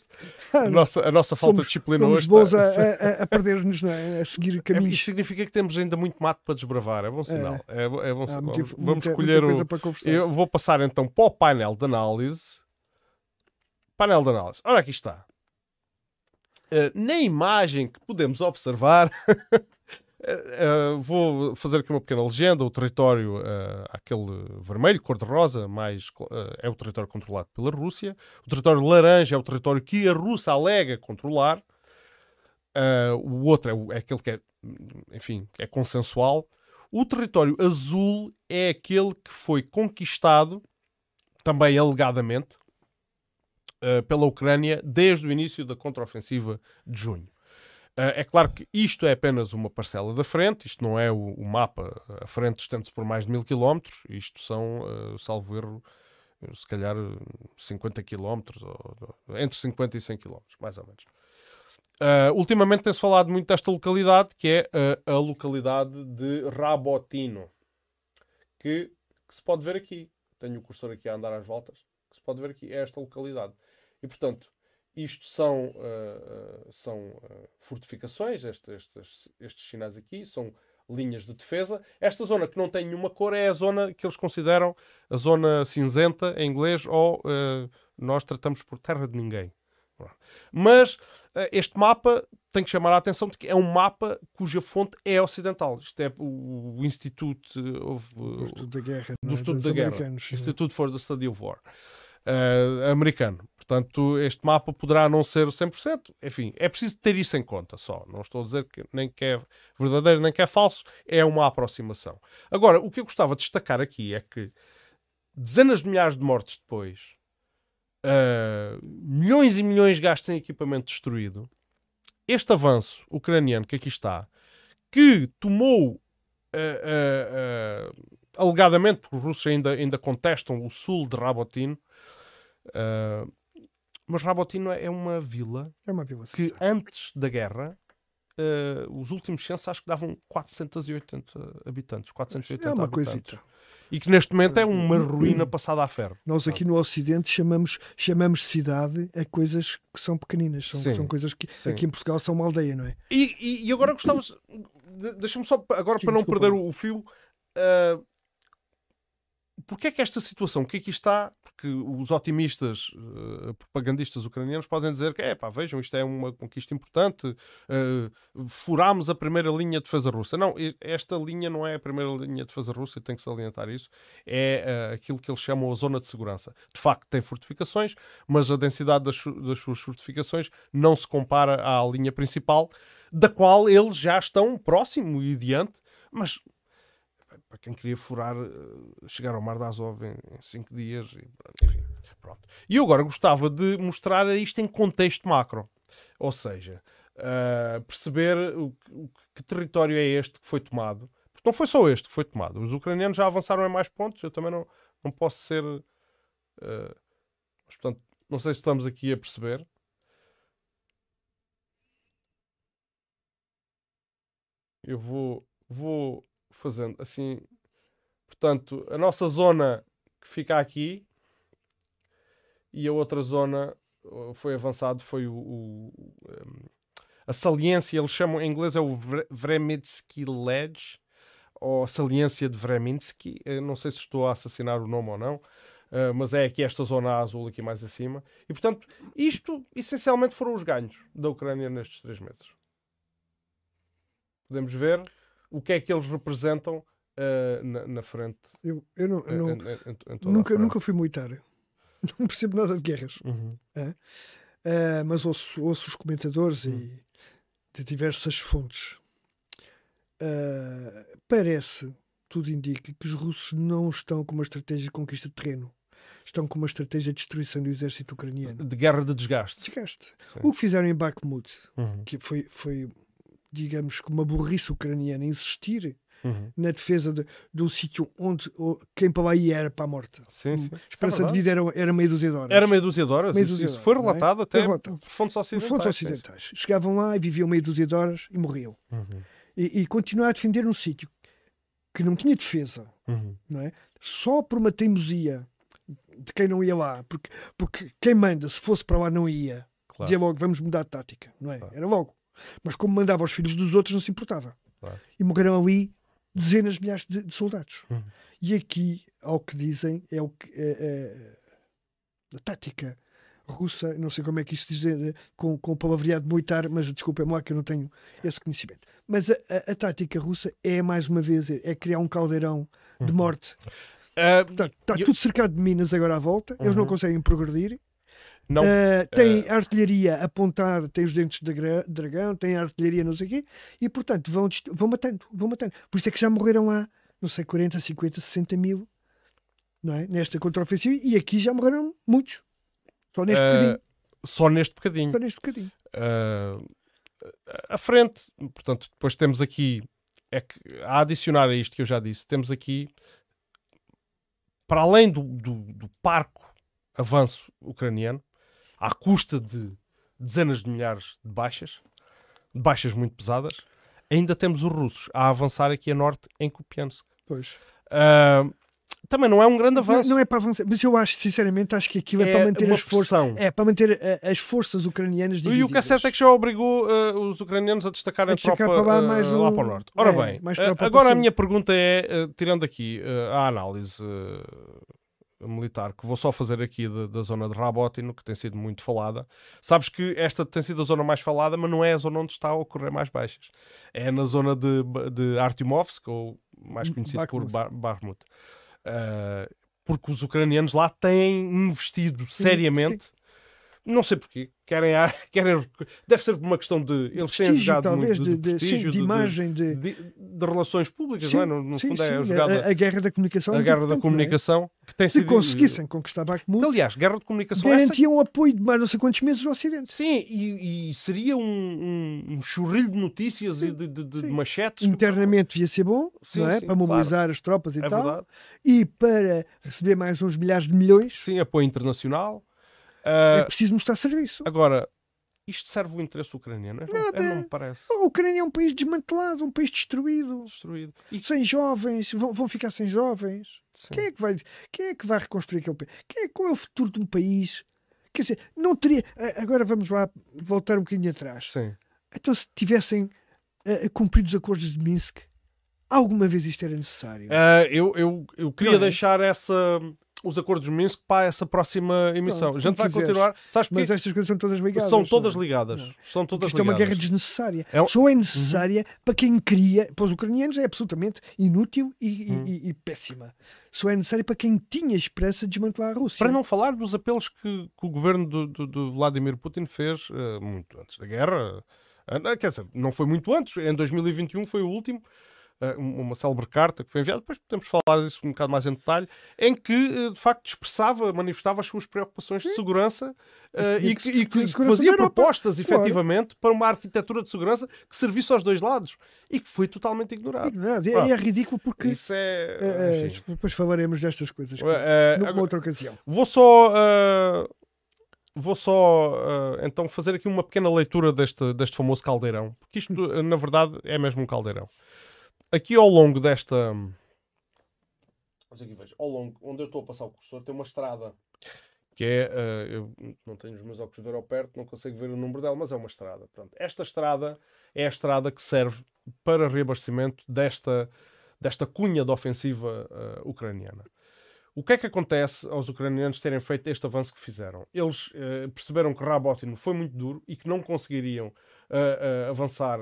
a nossa, a nossa falta somos, de disciplina somos hoje. bons a, a, a perder-nos, é? a seguir caminhos. Isso significa que temos ainda muito mato para desbravar. É bom sinal. É, é, bom sinal. Motivo, vamos muita, escolher muita o. Eu vou passar então para o painel de análise. Painel de análise. Ora, aqui está. Uh, na imagem que podemos observar, uh, uh, vou fazer aqui uma pequena legenda. O território, aquele vermelho, cor-de-rosa, mais é o território controlado pela Rússia. O território laranja é o território que a Rússia alega controlar. o outro é, é, aquele que é, enfim, é consensual. O território azul é aquele que foi conquistado, também alegadamente, uh, pela Ucrânia desde o início da contraofensiva de junho. Uh, é claro que isto é apenas uma parcela da frente, isto não é o, o mapa. A frente estende-se por mais de mil quilómetros, isto são, uh, salvo erro, se calhar 50 quilómetros, entre 50 e 100 quilómetros, mais ou menos. Uh, ultimamente tem-se falado muito desta localidade, que é uh, a localidade de Rabotino, que, que, se pode ver aqui. Tenho o cursor aqui a andar às voltas, que se pode ver aqui, é esta localidade. E, portanto, isto são, uh, são uh, fortificações, estes, estes, estes sinais aqui, são linhas de defesa. Esta zona que não tem nenhuma cor é a zona que eles consideram a zona cinzenta em inglês, ou uh, nós tratamos por terra de ninguém. Mas este mapa tem que chamar a atenção de que é um mapa cuja fonte é ocidental. Isto é o, o Instituto, do Estudo da Guerra, do Estudo da Guerra, Institute for the Study of War uh, americano. Portanto, este mapa poderá não ser 100%. Enfim, é preciso ter isso em conta só. Não estou a dizer que nem que é verdadeiro nem que é falso. É uma aproximação. Agora, o que eu gostava de destacar aqui é que dezenas de milhares de mortes depois, uh, milhões e milhões gastos em equipamento destruído, este avanço ucraniano que aqui está, que tomou Uh, uh, alegadamente, porque os russos ainda, ainda contestam o sul de Rabotino, Uh, mas Rabotino é uma vila, é uma vila que antes da guerra, uh, os últimos censos acho que davam 480 habitantes. 480 é uma habitantes. coisita. E que neste momento é uma ruína passada a ferro. Nós aqui no Ocidente chamamos, chamamos cidade a coisas que são pequeninas, são, são coisas que sim. aqui em Portugal são uma aldeia, não é? E, e, e agora gostava, deixa-me só, agora sim, para não perder o, o fio, uh, Porquê é que esta situação, o que aqui está? Porque os otimistas uh, propagandistas ucranianos podem dizer que, é pá, vejam, isto é uma conquista importante, uh, furámos a primeira linha de defesa russa. Não, esta linha não é a primeira linha de defesa russa, tem que salientar isso, é uh, aquilo que eles chamam a zona de segurança. De facto, tem fortificações, mas a densidade das, das suas fortificações não se compara à linha principal, da qual eles já estão próximo e diante, mas para quem queria furar, eh, chegar ao Mar de Azov em, em cinco dias, e, enfim, pronto. E eu agora gostava de mostrar isto em contexto macro, ou seja, uh, perceber o, o, que território é este que foi tomado, porque não foi só este que foi tomado, os ucranianos já avançaram em mais pontos, eu também não, não posso ser, uh, mas portanto, não sei se estamos aqui a perceber. Eu vou, vou fazendo assim. Portanto, a nossa zona que fica aqui e a outra zona foi avançado foi o, o um, a saliência, eles chamam em inglês é o Vremitsky Ledge ou saliência de Vremitsky. Não sei se estou a assassinar o nome ou não. Uh, mas é aqui esta zona azul aqui mais acima. E portanto, isto essencialmente foram os ganhos da Ucrânia nestes três meses. Podemos ver o que é que eles representam uh, na, na, frente. Eu, eu não, não em, em, em nunca, nunca fui militar. Não percebo nada de guerras. Uhum. É? Uh, mas ouço, ouço os comentadores uhum. e de diversas fontes. Uh, parece, tudo indica, que os russos não estão com uma estratégia de conquista de terreno. Estão com uma estratégia de destruição do exército ucraniano. De guerra de desgaste. Desgaste. Sim. O que fizeram em Bakhmut, uhum. que foi, foi digamos que uma burrice ucraniana insistir uhum. na defesa de, do sítio onde quem para lá ia era para a morte. Sim, sim. A esperança é de vida era, era meia dúzia de horas. Era meia dúzia de horas. Meia isso, isso foi é? relatado é? até foi relatado. por fontes ocidentais. Por fontes ocidentais. Chegavam lá e viviam meia dúzia de horas e morriam. Uhum. E, e continuar a defender um sítio que não tinha defesa, uhum. não é? Só por uma teimosia de quem não ia lá, porque, porque quem manda, se fosse para lá, não ia. Claro. Dizia logo, vamos mudar de tática, não é? Claro. Era logo. Mas como mandava os filhos dos outros, não se importava. Claro. E morreram ali dezenas de milhares de, de soldados. Uhum. E aqui, ao que dizem, é o que é, é, a tática russa, não sei como é que isto se diz com, com o palavreado militar, mas desculpem-me lá que eu não tenho esse conhecimento. Mas a, a, a, tática russa é, mais uma vez, é criar um caldeirão de uhum. morte. Uh, Portanto, está eu... tudo cercado de minas agora à volta, eles não uhum. conseguem progredir. Não, uh, tem uh... artilharia a apontar, tem os dentes de dragão, tem artilharia não sei o quê, e portanto vão, vão matando, vão matando. Por isso é que já morreram lá, não sei, 40, 50, 60 mil não é? nesta contraofensiva, e aqui já morreram muitos. Só neste uh, bocadinho. Só neste bocadinho. Só neste bocadinho. À frente, portanto, depois temos aqui, é que, a adicionar a isto que eu já disse, temos aqui, para além do, do, do parco avanço ucraniano, à custa de dezenas de milhares de baixas, de baixas muito pesadas, ainda temos os russos a avançar aqui a norte em Kupiansk. Pois. Uh, também não é um grande avanço. Não, não, é para avançar, mas eu acho, sinceramente, acho que aquilo é, é para manter as forças. É para manter uh, as forças ucranianas divididas. E o que é certo é que já obrigou uh, os ucranianos a destacarem a, tropa para lá, mais uh, lá para o norte. Ora é, bem, agora a minha pergunta é, tirando aqui a análise militar, que vou só fazer aqui de, da zona de Rabotino, que tem sido muito falada. Sabes que esta tem sido a zona mais falada, mas não é a zona onde está a ocorrer mais baixas. É na zona de, de Artyomovsk, ou mais conhecido Bakhmut. por Bar Bakhmut. Uh, porque os ucranianos lá têm investido sim, seriamente. Sim. Não sei porquê. Querem, querem. Deve ser por uma questão de. Eles têm jogado talvez, muito de, de, prestígio, sim, de, imagem, de, de, relações públicas, não é? No, no fundo é a jogada. A, a, guerra da comunicação. A guerra da é? comunicação. É? Que tem Se sido, conseguissem conquistar Bakhmut. Aliás, guerra de comunicação. Garantiam essa... apoio de mais não sei quantos meses do Ocidente. Sim, e, e seria um, um, um, churrilho de notícias sim, e de, de, machetes. Internamente devia ser bom, sim, não é? Sim, para mobilizar claro. as tropas e é tal. Verdade. E para receber mais uns milhares de milhões. Sim, apoio internacional. Uh, é preciso mostrar serviço. Agora, isto serve o interesse ucraniano? Nada. Não, não me parece. A Ucrânia é um país desmantelado, um país destruído. Destruído. E... Sem jovens, vão, vão ficar sem jovens. Quem é, que vai, quem é que vai reconstruir aquele país? Quem é, qual é o futuro de um país? Quer dizer, não teria. Agora vamos lá voltar um bocadinho atrás. Sim. Então, se tivessem uh, cumprido os acordos de Minsk, alguma vez isto era necessário? Uh, eu, eu, eu queria é? deixar essa os acordos de Minsk para essa próxima emissão. Não, a gente vai quiseres. continuar. Sabes Mas estas coisas são todas ligadas. São todas. É? ligadas. Não. São todas Isto ligadas. é uma guerra desnecessária. É um... Só é necessária uhum. para quem cria. Para os ucranianos é absolutamente inútil e, uhum. e, e, péssima. Só é necessária para quem tinha esperança de desmantelar a Rússia. Para não falar dos apelos que, que o governo do, do, do, Vladimir Putin fez uh, muito antes da guerra. Uh, quer dizer, não foi muito antes. Em 2021 foi o último uma célebre carta que foi enviada, depois podemos falar disso um bocado mais em detalhe, em que eh, de facto expressava, manifestava as suas preocupações de segurança uh, e, que, e que fazia propostas claro. efetivamente para uma arquitetura de segurança que servisse aos dois lados e que foi totalmente ignorado. ignorado. É, é, ridículo porque isso é. é depois falaremos destas coisas uh, numa outra ocasião. Vou só. Uh, vou só uh, então fazer aqui uma pequena leitura deste, deste famoso caldeirão, porque isto na verdade é mesmo um caldeirão aqui ao longo desta. Mas aqui vejo, ao longo, onde eu estou a passar o cursor, tem uma estrada que é. Uh, eu não tenho os meus óculos de ver ao perto, não consigo ver o número dela, mas é uma estrada. Pronto, esta estrada é a estrada que serve para reabastecimento desta, desta cunha de ofensiva uh, ucraniana. O que é que acontece aos ucranianos terem feito este avanço que fizeram? Eles uh, perceberam que Rabotino foi muito duro e que não conseguiriam avançar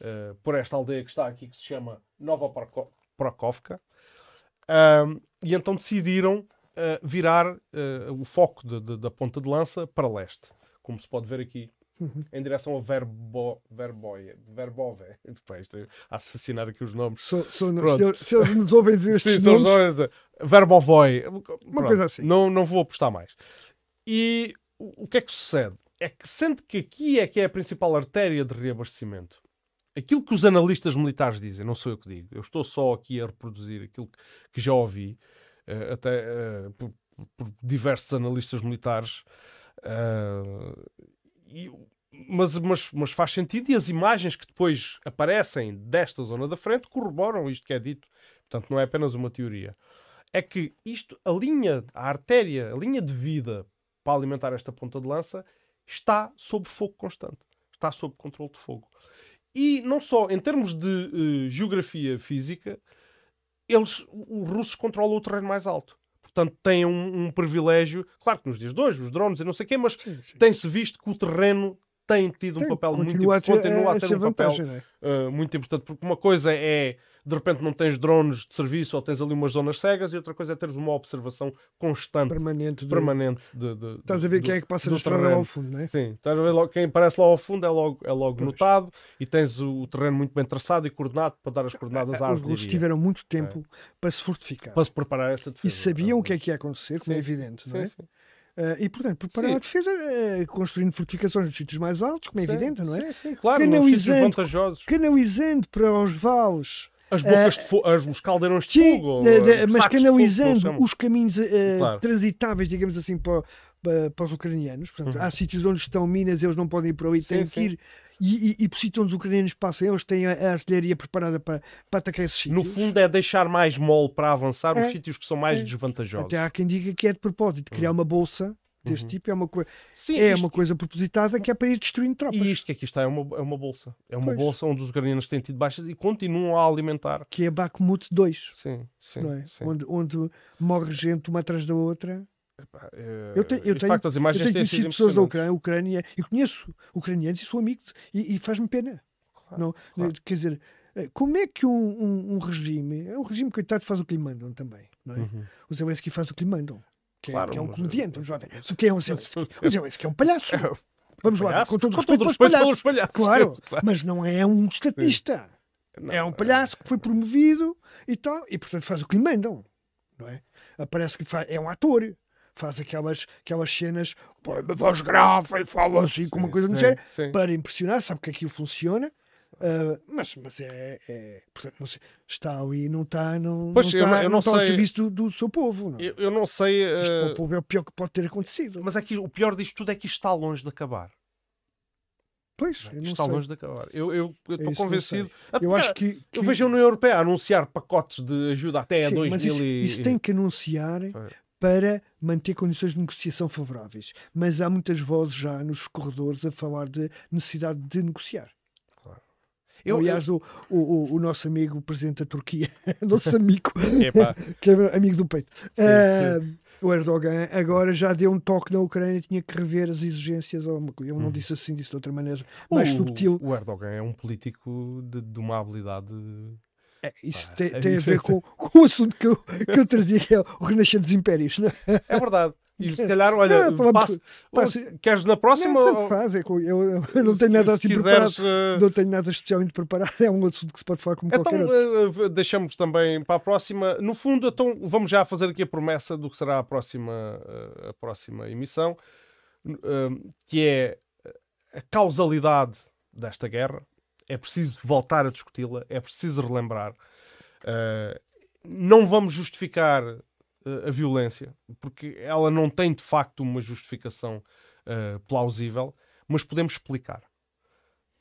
uh, por esta aldeia que está aqui, que se chama Nova Prokovka, uh, e então decidiram uh, virar eh, o foco de, de, da ponta de lança para leste, como se pode ver aqui. Uhum. Em direção a Verbo, Verboie, Verbove. Depois, a assassinar aqui os nomes. So, so, se, se, eles nos ouvem dizer estes Sim, nomes... Verbovoi. Uma coisa assim. Não, não vou apostar mais. E o, o que é que sucede? É que sendo que aqui é que é a principal artéria de reabastecimento aquilo que os analistas militares dizem, não sou eu que digo, eu estou só aqui a reproduzir aquilo que, já ouvi, uh, até uh, por, por, diversos analistas militares, uh, e, mas, mas, mas, faz sentido e as imagens que depois aparecem desta zona da frente corroboram isto que é dito. Portanto, não é apenas uma teoria. É que isto, a linha, a artéria, a linha de vida para alimentar esta ponta de lança está sob fogo constante. Está sob controle de fogo. E não só em termos de uh, geografia física, eles, os russos controlam o terreno mais alto. Portanto, têm um, um, privilégio. Claro que nos dias de hoje, os drones e não sei o quê, mas tem-se visto que o terreno tem tido um papel muito importante. Continua a ter um papel uh, muito importante. Porque uma coisa é de repente não tens drones de serviço ou tens ali umas zonas cegas e outra coisa é teres uma observação constante, permanente. De... permanente de, de, estás a ver quem é que passa na estrada lá ao fundo, não é? Sim, estás a ver logo, quem aparece lá ao fundo é logo, é logo notado e tens o, o, terreno muito bem traçado e coordenado para dar as coordenadas à artilharia. Os tiveram muito tempo é. para se fortificar. Para se preparar essa defesa. E sabiam o que é que ia acontecer, como é sim, é evidente, sim, não é? Sim. Uh, e, portanto, preparar sim. a defesa uh, construindo fortificações nos sítios mais altos, como é sim, evidente, não é? Sim, sim claro, canalizando, vantajosos. canalizando para os vales as bocas uh, de fogo, os caldeirões de sim, fogo, mas canalizando fogo, os caminhos claro. transitáveis, digamos assim, para, para, para os ucranianos. Portanto, uhum. há sítios onde estão minas, eles não podem ir para ali, têm que ir. E, e, e onde os ucranianos passam, eles têm a, artilharia preparada para, para atacar esses sítios. No fundo, é deixar mais mole para avançar é, os sítios que são mais é. desvantajosos. Até há quem diga que é de propósito, criar uhum. uma bolsa deste uhum. tipo é uma, co Sim, é isto... uma coisa propositada que é para ir destruindo tropas. E isto que aqui está é uma, é uma bolsa. É uma pois. bolsa onde os ucranianos têm tido baixas e continuam a alimentar. Que é Bakhmut 2. Sim, sim, é? sim. Onde, onde morre gente uma atrás da outra. Epá, é... Eu, te, eu, tenho, eu tenho conhecido pessoas da Ucrânia, Ucrânia e conheço ucranianos e sou amigo e, e faz-me pena. Claro, não, claro. Quer dizer, eh, como é que um, um, um, regime, é um regime coitado faz o que lhe mandam também, não é? Uhum. O Zelensky faz o que lhe mandam que, claro, é, que é um comediante, vamos lá ver. O que é um, o que é um palhaço. Vamos lá, palhaço, com todo, com respeito, todo respeito pelos palhaços. Claro, claro, mas não é um estatista. Não, é um palhaço que foi promovido e tal, e portanto faz o que lhe mandam. Não é? Parece que faz, é um ator. Faz aquelas, aquelas cenas, põe uma voz grave e fala assim, sim, com uma coisa sim, sim. para impressionar, sabe que aquilo funciona Uh, mas, mas é, é, portanto, não sei, está ali, não está, não, pois, não está, eu, eu não, não sei, ao serviço do, do seu povo. Não. Eu, eu não sei. Uh... Isto para o povo é o pior que pode ter acontecido. Mas aqui, o pior disto tudo é que isto está longe de acabar. Pois, não, está sei. longe de acabar. Eu estou é convencido. Eu acho que, que, eu vejo a União Europeia anunciar pacotes de ajuda até a 2000 mas isso, e... isso tem que anunciar para manter condições de negociação favoráveis. Mas há muitas vozes já nos corredores a falar de necessidade de negociar. Eu, Aliás, eu... O, o, o, nosso amigo, presidente da Turquia, nosso amigo, que é amigo do peito, sim, uh, sim. o Erdogan, agora já deu um toque na Ucrânia, tinha que rever as exigências. Ou não hum. disse assim, disse de outra maneira, mais o, subtil. O Erdogan é um político de, de uma habilidade. É, isso ah, tem, é tem a ver com, com o assunto que eu, que eu trazia, que é o renascer dos impérios. Não é? é verdade. E se calhar, olha, não, passo, passo, queres na próxima? Não, tanto faz, é, eu, eu, eu não tenho nada assim quiseres, preparado, uh... não tenho nada especialmente preparado, é um assunto que se pode falar como então, qualquer outro. Uh, deixamos também para a próxima. No fundo, então, vamos já fazer aqui a promessa do que será a próxima, a próxima emissão, que é a causalidade desta guerra. É preciso voltar a discuti-la, é preciso relembrar. não vamos justificar a violência, porque ela não tem de facto uma justificação uh, plausível, mas podemos explicar.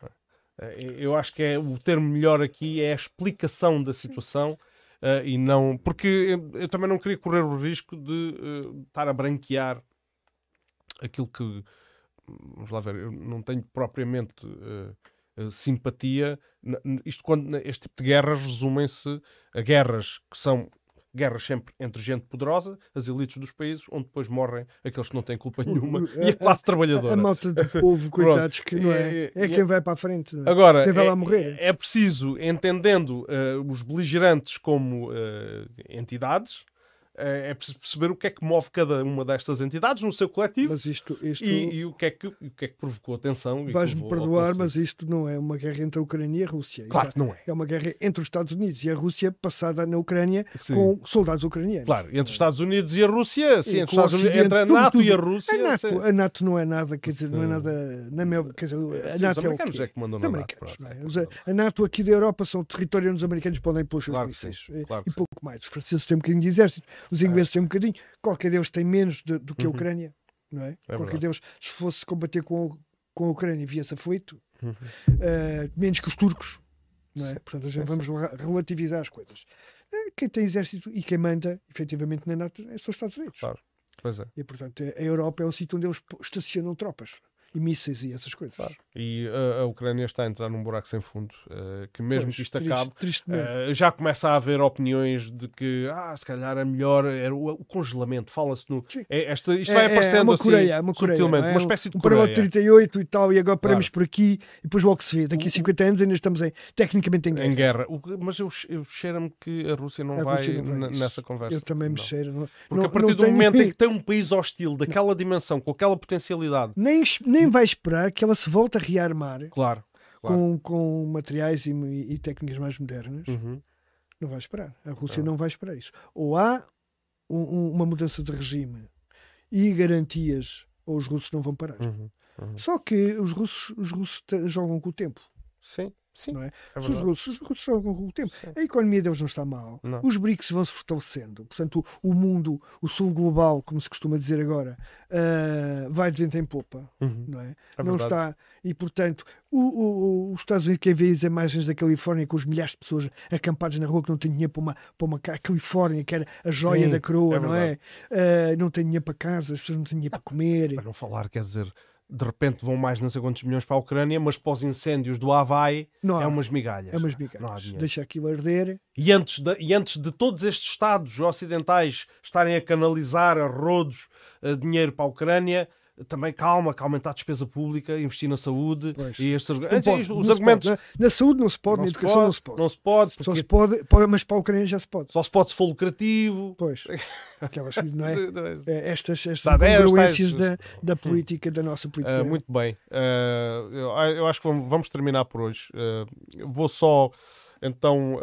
Uh, eu acho que é o termo melhor aqui é a explicação da situação uh, e não. Porque eu, eu, também não queria correr o risco de estar a branquear aquilo que. Vamos lá ver, eu não tenho propriamente simpatia. Isto quando este tipo de guerras resumem-se a guerras que são guerras sempre entre gente poderosa, as elites dos países, onde depois morrem aqueles que não têm culpa nenhuma e a classe trabalhadora. A, a malta do povo, coitados, que não é, é, é quem vai para a frente. É? Agora, quem vai é, lá morrer. É preciso, entendendo uh, os beligerantes como uh, entidades, é, é preciso perceber o que é que move cada uma destas entidades no seu coletivo isto, isto e, e o, que é que, o que é que provocou a tensão. vais-me perdoar, mas isto não é uma guerra entre a Ucrânia e a Rússia. Claro que não é. é uma guerra entre os Estados Unidos e a Rússia passada na Ucrânia Sim. com soldados ucranianos. Claro, entre os Estados Unidos e a Rússia, sim, entre, os Estados Unidos, entre a. NATO e a Rússia. A NATO, sim. a NATO não é nada, quer dizer, não é Sim. nada. Na meu, quer dizer, a Sim, os NATO é o americanos quê? é que mandam Os na NATO, não é? é Os- verdade. a NATO aqui da Europa são território onde os americanos podem pôr os Claro sim, mísseis. claro e sim. pouco mais. Os franceses têm um bocadinho de exército, os ingleses têm um bocadinho. Qualquer deles tem menos de- do que a Uhum. Ucrânia, não é? Qualquer verdade. deles, se fosse combater com, com a Ucrânia, via-se aflito, Uhum. eh, menos que os turcos. Não é? Sim, Portanto, gente vamos rela- relativizar as coisas. Eh, Quem tem exército e quem manda, efetivamente, na NATO é- são os Estados Unidos. Claro. Pois é. E, portanto, a Europa é um sítio onde eles estacionam tropas e mísseis e essas coisas. Claro. E uh, a Ucrânia está a entrar num buraco sem fundo, uh, que mesmo Pois, que isto triste- acabe, tristemente. uh, já começa a haver opiniões de que, ah, se calhar é melhor era o, o congelamento. Fala-se no. É, esta, isto É- vai é aparecendo uma assim, Coreia, é uma Coreia, subtilmente, é? uma espécie de um Coreia. de 38 e tal, e agora paramos Claro. por aqui e depois logo se vê. Daqui a 50 anos ainda estamos em, tecnicamente em guerra. Em guerra. O mas eu, eu cheiro-me que a Rússia não A vai, Rússia não vai nessa conversa. Eu também me Não. cheiro. Não, Porque a partir do tenho- momento em que tem um país hostil daquela dimensão, com aquela potencialidade, nem, es- nem vai esperar que ela se volte a rearmar claro. claro. com, com materiais e, e técnicas mais modernas. Uhum. Não vai esperar. A Rússia Não. não vai esperar isso. Ou há um- um- uma mudança de regime e garantias, ou os russos não vão parar. Uhum. Uhum. Só que os russos, os russos jogam com o tempo. Sim, sim. Não é? é russos, os russos jogam com o tempo. Sim. A economia deles não está mal. Não. Os BRICS vão se fortalecendo. Portanto, o, mundo, o sul global, como se costuma dizer agora, ah, vai de vento em popa. Uhum. Não é? É não está. E, portanto, o, o- o- os Estados Unidos, quem vê as imagens da Califórnia com os milhares de pessoas acampadas na rua que não têm dinheiro para uma, para uma ca- Califórnia, que era a joia Sim, da coroa, é não é? Ah, não têm dinheiro para casa, as pessoas não têm dinheiro para comer. Para não falar, quer dizer, de repente vão mais não sei quantos milhões para a Ucrânia, mas para os incêndios do Havaí Não há. é umas migalhas. É umas migalhas. Deixa aquilo arder. E antes, de, e antes de todos estes Estados ocidentais estarem a canalizar a rodos eh, dinheiro para a Ucrânia, também calma, que aumentar a despesa pública, investir na saúde Pois. e estes pode, os argumentos. pode. Na, na saúde não se pode, não na educação pode, não se pode. Não se pode, Só porque se pode, pode, mas para a Ucrânia já se pode. só se pode se for lucrativo. Pois. Aquelas, não é? É, Estas, estas incongruências tais- da, da política, da nossa política. Uh, muito bem. Uh, eu, eu acho que vamos, vamos terminar por hoje. Uh, vou só então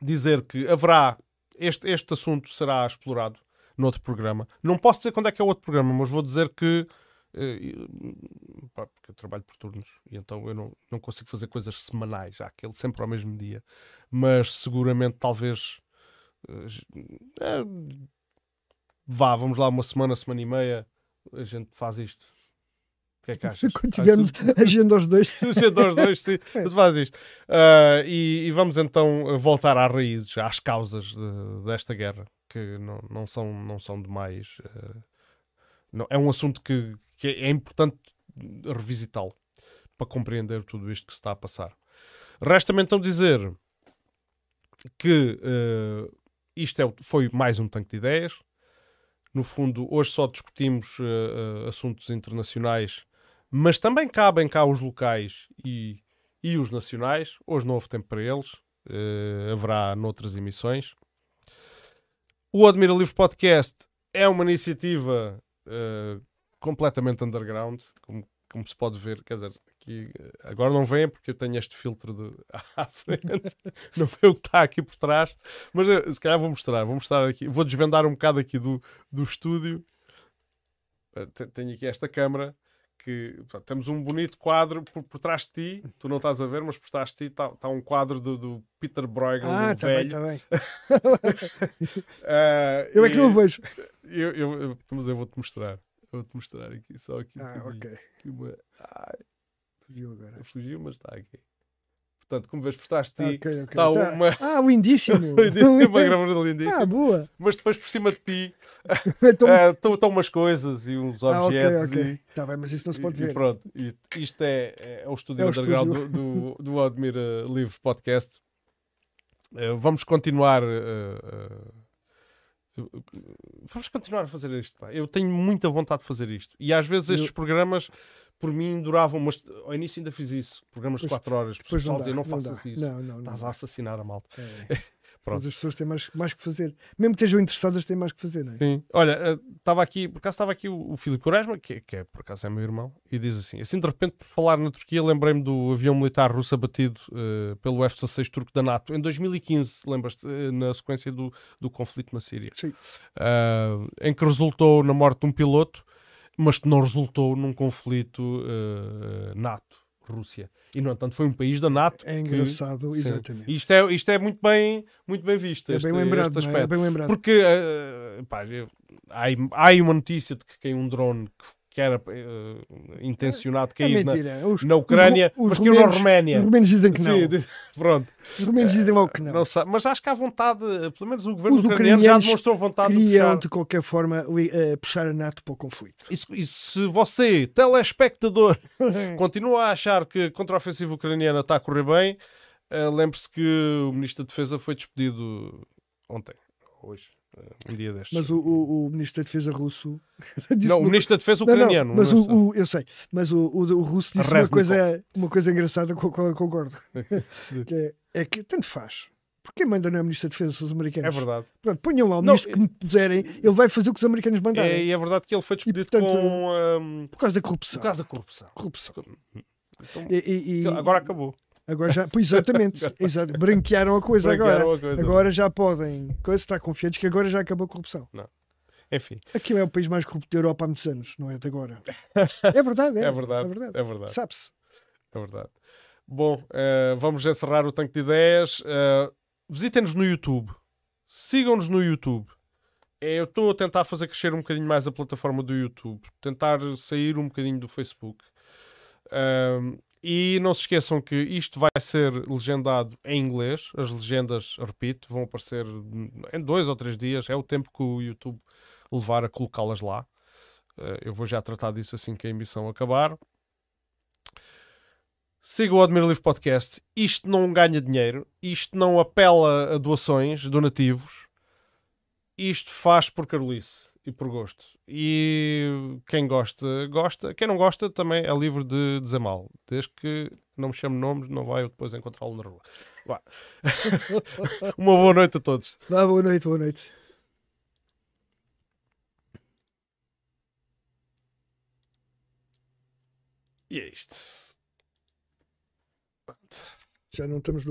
dizer que haverá este, este assunto será explorado noutro programa. Não posso dizer quando é que é o outro programa, mas vou dizer que uh, pá, porque eu trabalho por turnos e então eu não, não consigo fazer coisas semanais, já aquele sempre ao mesmo dia. Mas seguramente talvez uh, eh, vá, vamos lá uma semana, semana e meia, a gente faz isto. O que é que achas? Quando tivermos agenda aos dois. Sendo aos dois, sim, É. faz isto. Ah, e, e vamos então voltar às raízes, às causas de- desta guerra, que não, não, são, não são demais. ah, não, é um assunto que, que é importante revisitá-lo para compreender tudo isto que se está a passar. Resta-me então dizer que ah, isto é, foi mais um tanque de ideias. No fundo, hoje só discutimos ah, assuntos internacionais mas também cabem cá os locais e, e os nacionais. Hoje não houve tempo para eles, eh, haverá noutras emissões. O Admira Livre Podcast é uma iniciativa eh, completamente underground, como, como se pode ver. Quer dizer, aqui, eh, agora não vem porque eu tenho este filtro de, à frente, não vê o que está aqui por trás, mas eh, se calhar vou mostrar. Vou mostrar aqui, vou desvendar um bocado aqui do, do estúdio. Te- Tenho aqui esta câmara que portanto, temos um bonito quadro por, por trás de ti, tu não estás a ver, mas por trás de ti está tá um quadro do, do Peter Bruegel, Ah, do bem, velho. está bem. Ah, Eu é que não o vejo. eu, eu, eu- mas eu vou-te mostrar. Eu vou-te mostrar aqui, só aqui. Ah, ok. Uma- Ai, Viu agora. fugiu, mas está aqui. Portanto, como vês por trás de ti, Ok, ok. está Tá. uma, Ah, lindíssimo. uma gravura lindíssima. ah, boa. Mas depois por cima de ti Então, ah, estão estão umas coisas e uns ah, ok, objetos ok. e Está bem, mas isso não se pode e, ver. pronto, e isto é, é o estúdio É o underground estúdio. do, do, do Admira Livre Podcast. Eh, vamos continuar. eh, eh, vamos continuar a fazer isto. pá. Eu tenho muita vontade de fazer isto. E às vezes estes Eu- programas, por mim, duravam. Mas ao início ainda fiz isso. Programas de Pois- 4 horas. Depois não dá, não não faças dá. isso. Não, não, Estás a assassinar a malta. É. Mas as pessoas têm mais, mais que fazer. Mesmo que estejam interessadas, têm mais que fazer, não é? Sim. Olha, estava aqui, por acaso estava aqui o, o Filipe Quaresma, que, que é, por acaso é meu irmão, e diz assim: assim de repente, por falar na Turquia, lembrei-me do avião militar russo abatido uh, pelo F-16 turco da NATO em 2015, lembras-te, uh, na sequência do, do conflito na Síria. Sim. Uh, em que resultou na morte de um piloto, mas que não resultou num conflito NATO. Rússia. E, no entanto, foi um país da NATO. É engraçado, que, exatamente. Isto é, isto é muito bem, muito bem visto. É este, bem lembrado, este é? é? bem lembrado. Porque uh, pá, há, há uma notícia de que caiu um drone que que era uh, intencionado cair é na, os, na Ucrânia, os, os mas caiu na Roménia. Os romenos dizem que não. Sim, pronto. Os romenos dizem logo que não. não sabe, mas acho que há vontade, pelo menos o governo os ucraniano já demonstrou vontade de puxar. de qualquer forma uh, puxar a NATO para o conflito. E se, e se você, telespectador, continua a achar que a contraofensiva ucraniana está a correr bem, uh, lembre-se que o Ministro da Defesa foi despedido ontem, hoje um dia destes. Mas o, o, o, Ministro da Defesa russo. não, o Ministro da Defesa ucraniano. Não, não, mas o, o, eu sei, mas o, o, russo disse uma coisa, uma coisa engraçada com a qual eu concordo. que é, é, que tanto faz. Porque quem manda não é o Ministro da Defesa, são os americanos. É verdade. Pronto, ponham lá o ministro que me puserem, ele vai fazer o que os americanos mandarem. É, e é verdade que ele foi despedido e, portanto, com. Um... Por causa da corrupção. Por causa da corrupção. Corrupção. Então, e, e, agora acabou. Agora já, pois exatamente, exato, branquearam a coisa branquearam agora. A coisa. Agora já podem, coisa está confiantes que agora já acabou a corrupção. Não. Enfim. Aqui é o país mais corrupto da Europa há muitos anos, não é de agora. É verdade, é, é verdade. É verdade. É verdade. Sabe-se. É verdade. Bom, uh, vamos encerrar o tanque de ideias. Uh, Visitem-nos no YouTube. Sigam-nos no YouTube. É, eu estou a tentar fazer crescer um bocadinho mais a plataforma do YouTube. Tentar sair um bocadinho do Facebook. Uh, e não se esqueçam que isto vai ser legendado em inglês. As legendas, repito, vão aparecer em dois ou três dias. É o tempo que o YouTube levar a colocá-las lá. Eh, eu vou já tratar disso assim que a emissão acabar. Siga o Admiro Livre Podcast. Isto não ganha dinheiro. Isto não apela a doações, donativos. Isto faz por Carolice e por gosto. E quem gosta, gosta. Quem não gosta também é livre de dizer mal. Desde que não me chame nomes, não vai eu depois encontrá-lo na rua. Uma boa noite a todos. Vá, boa noite, boa noite. E é isto. Já não estamos no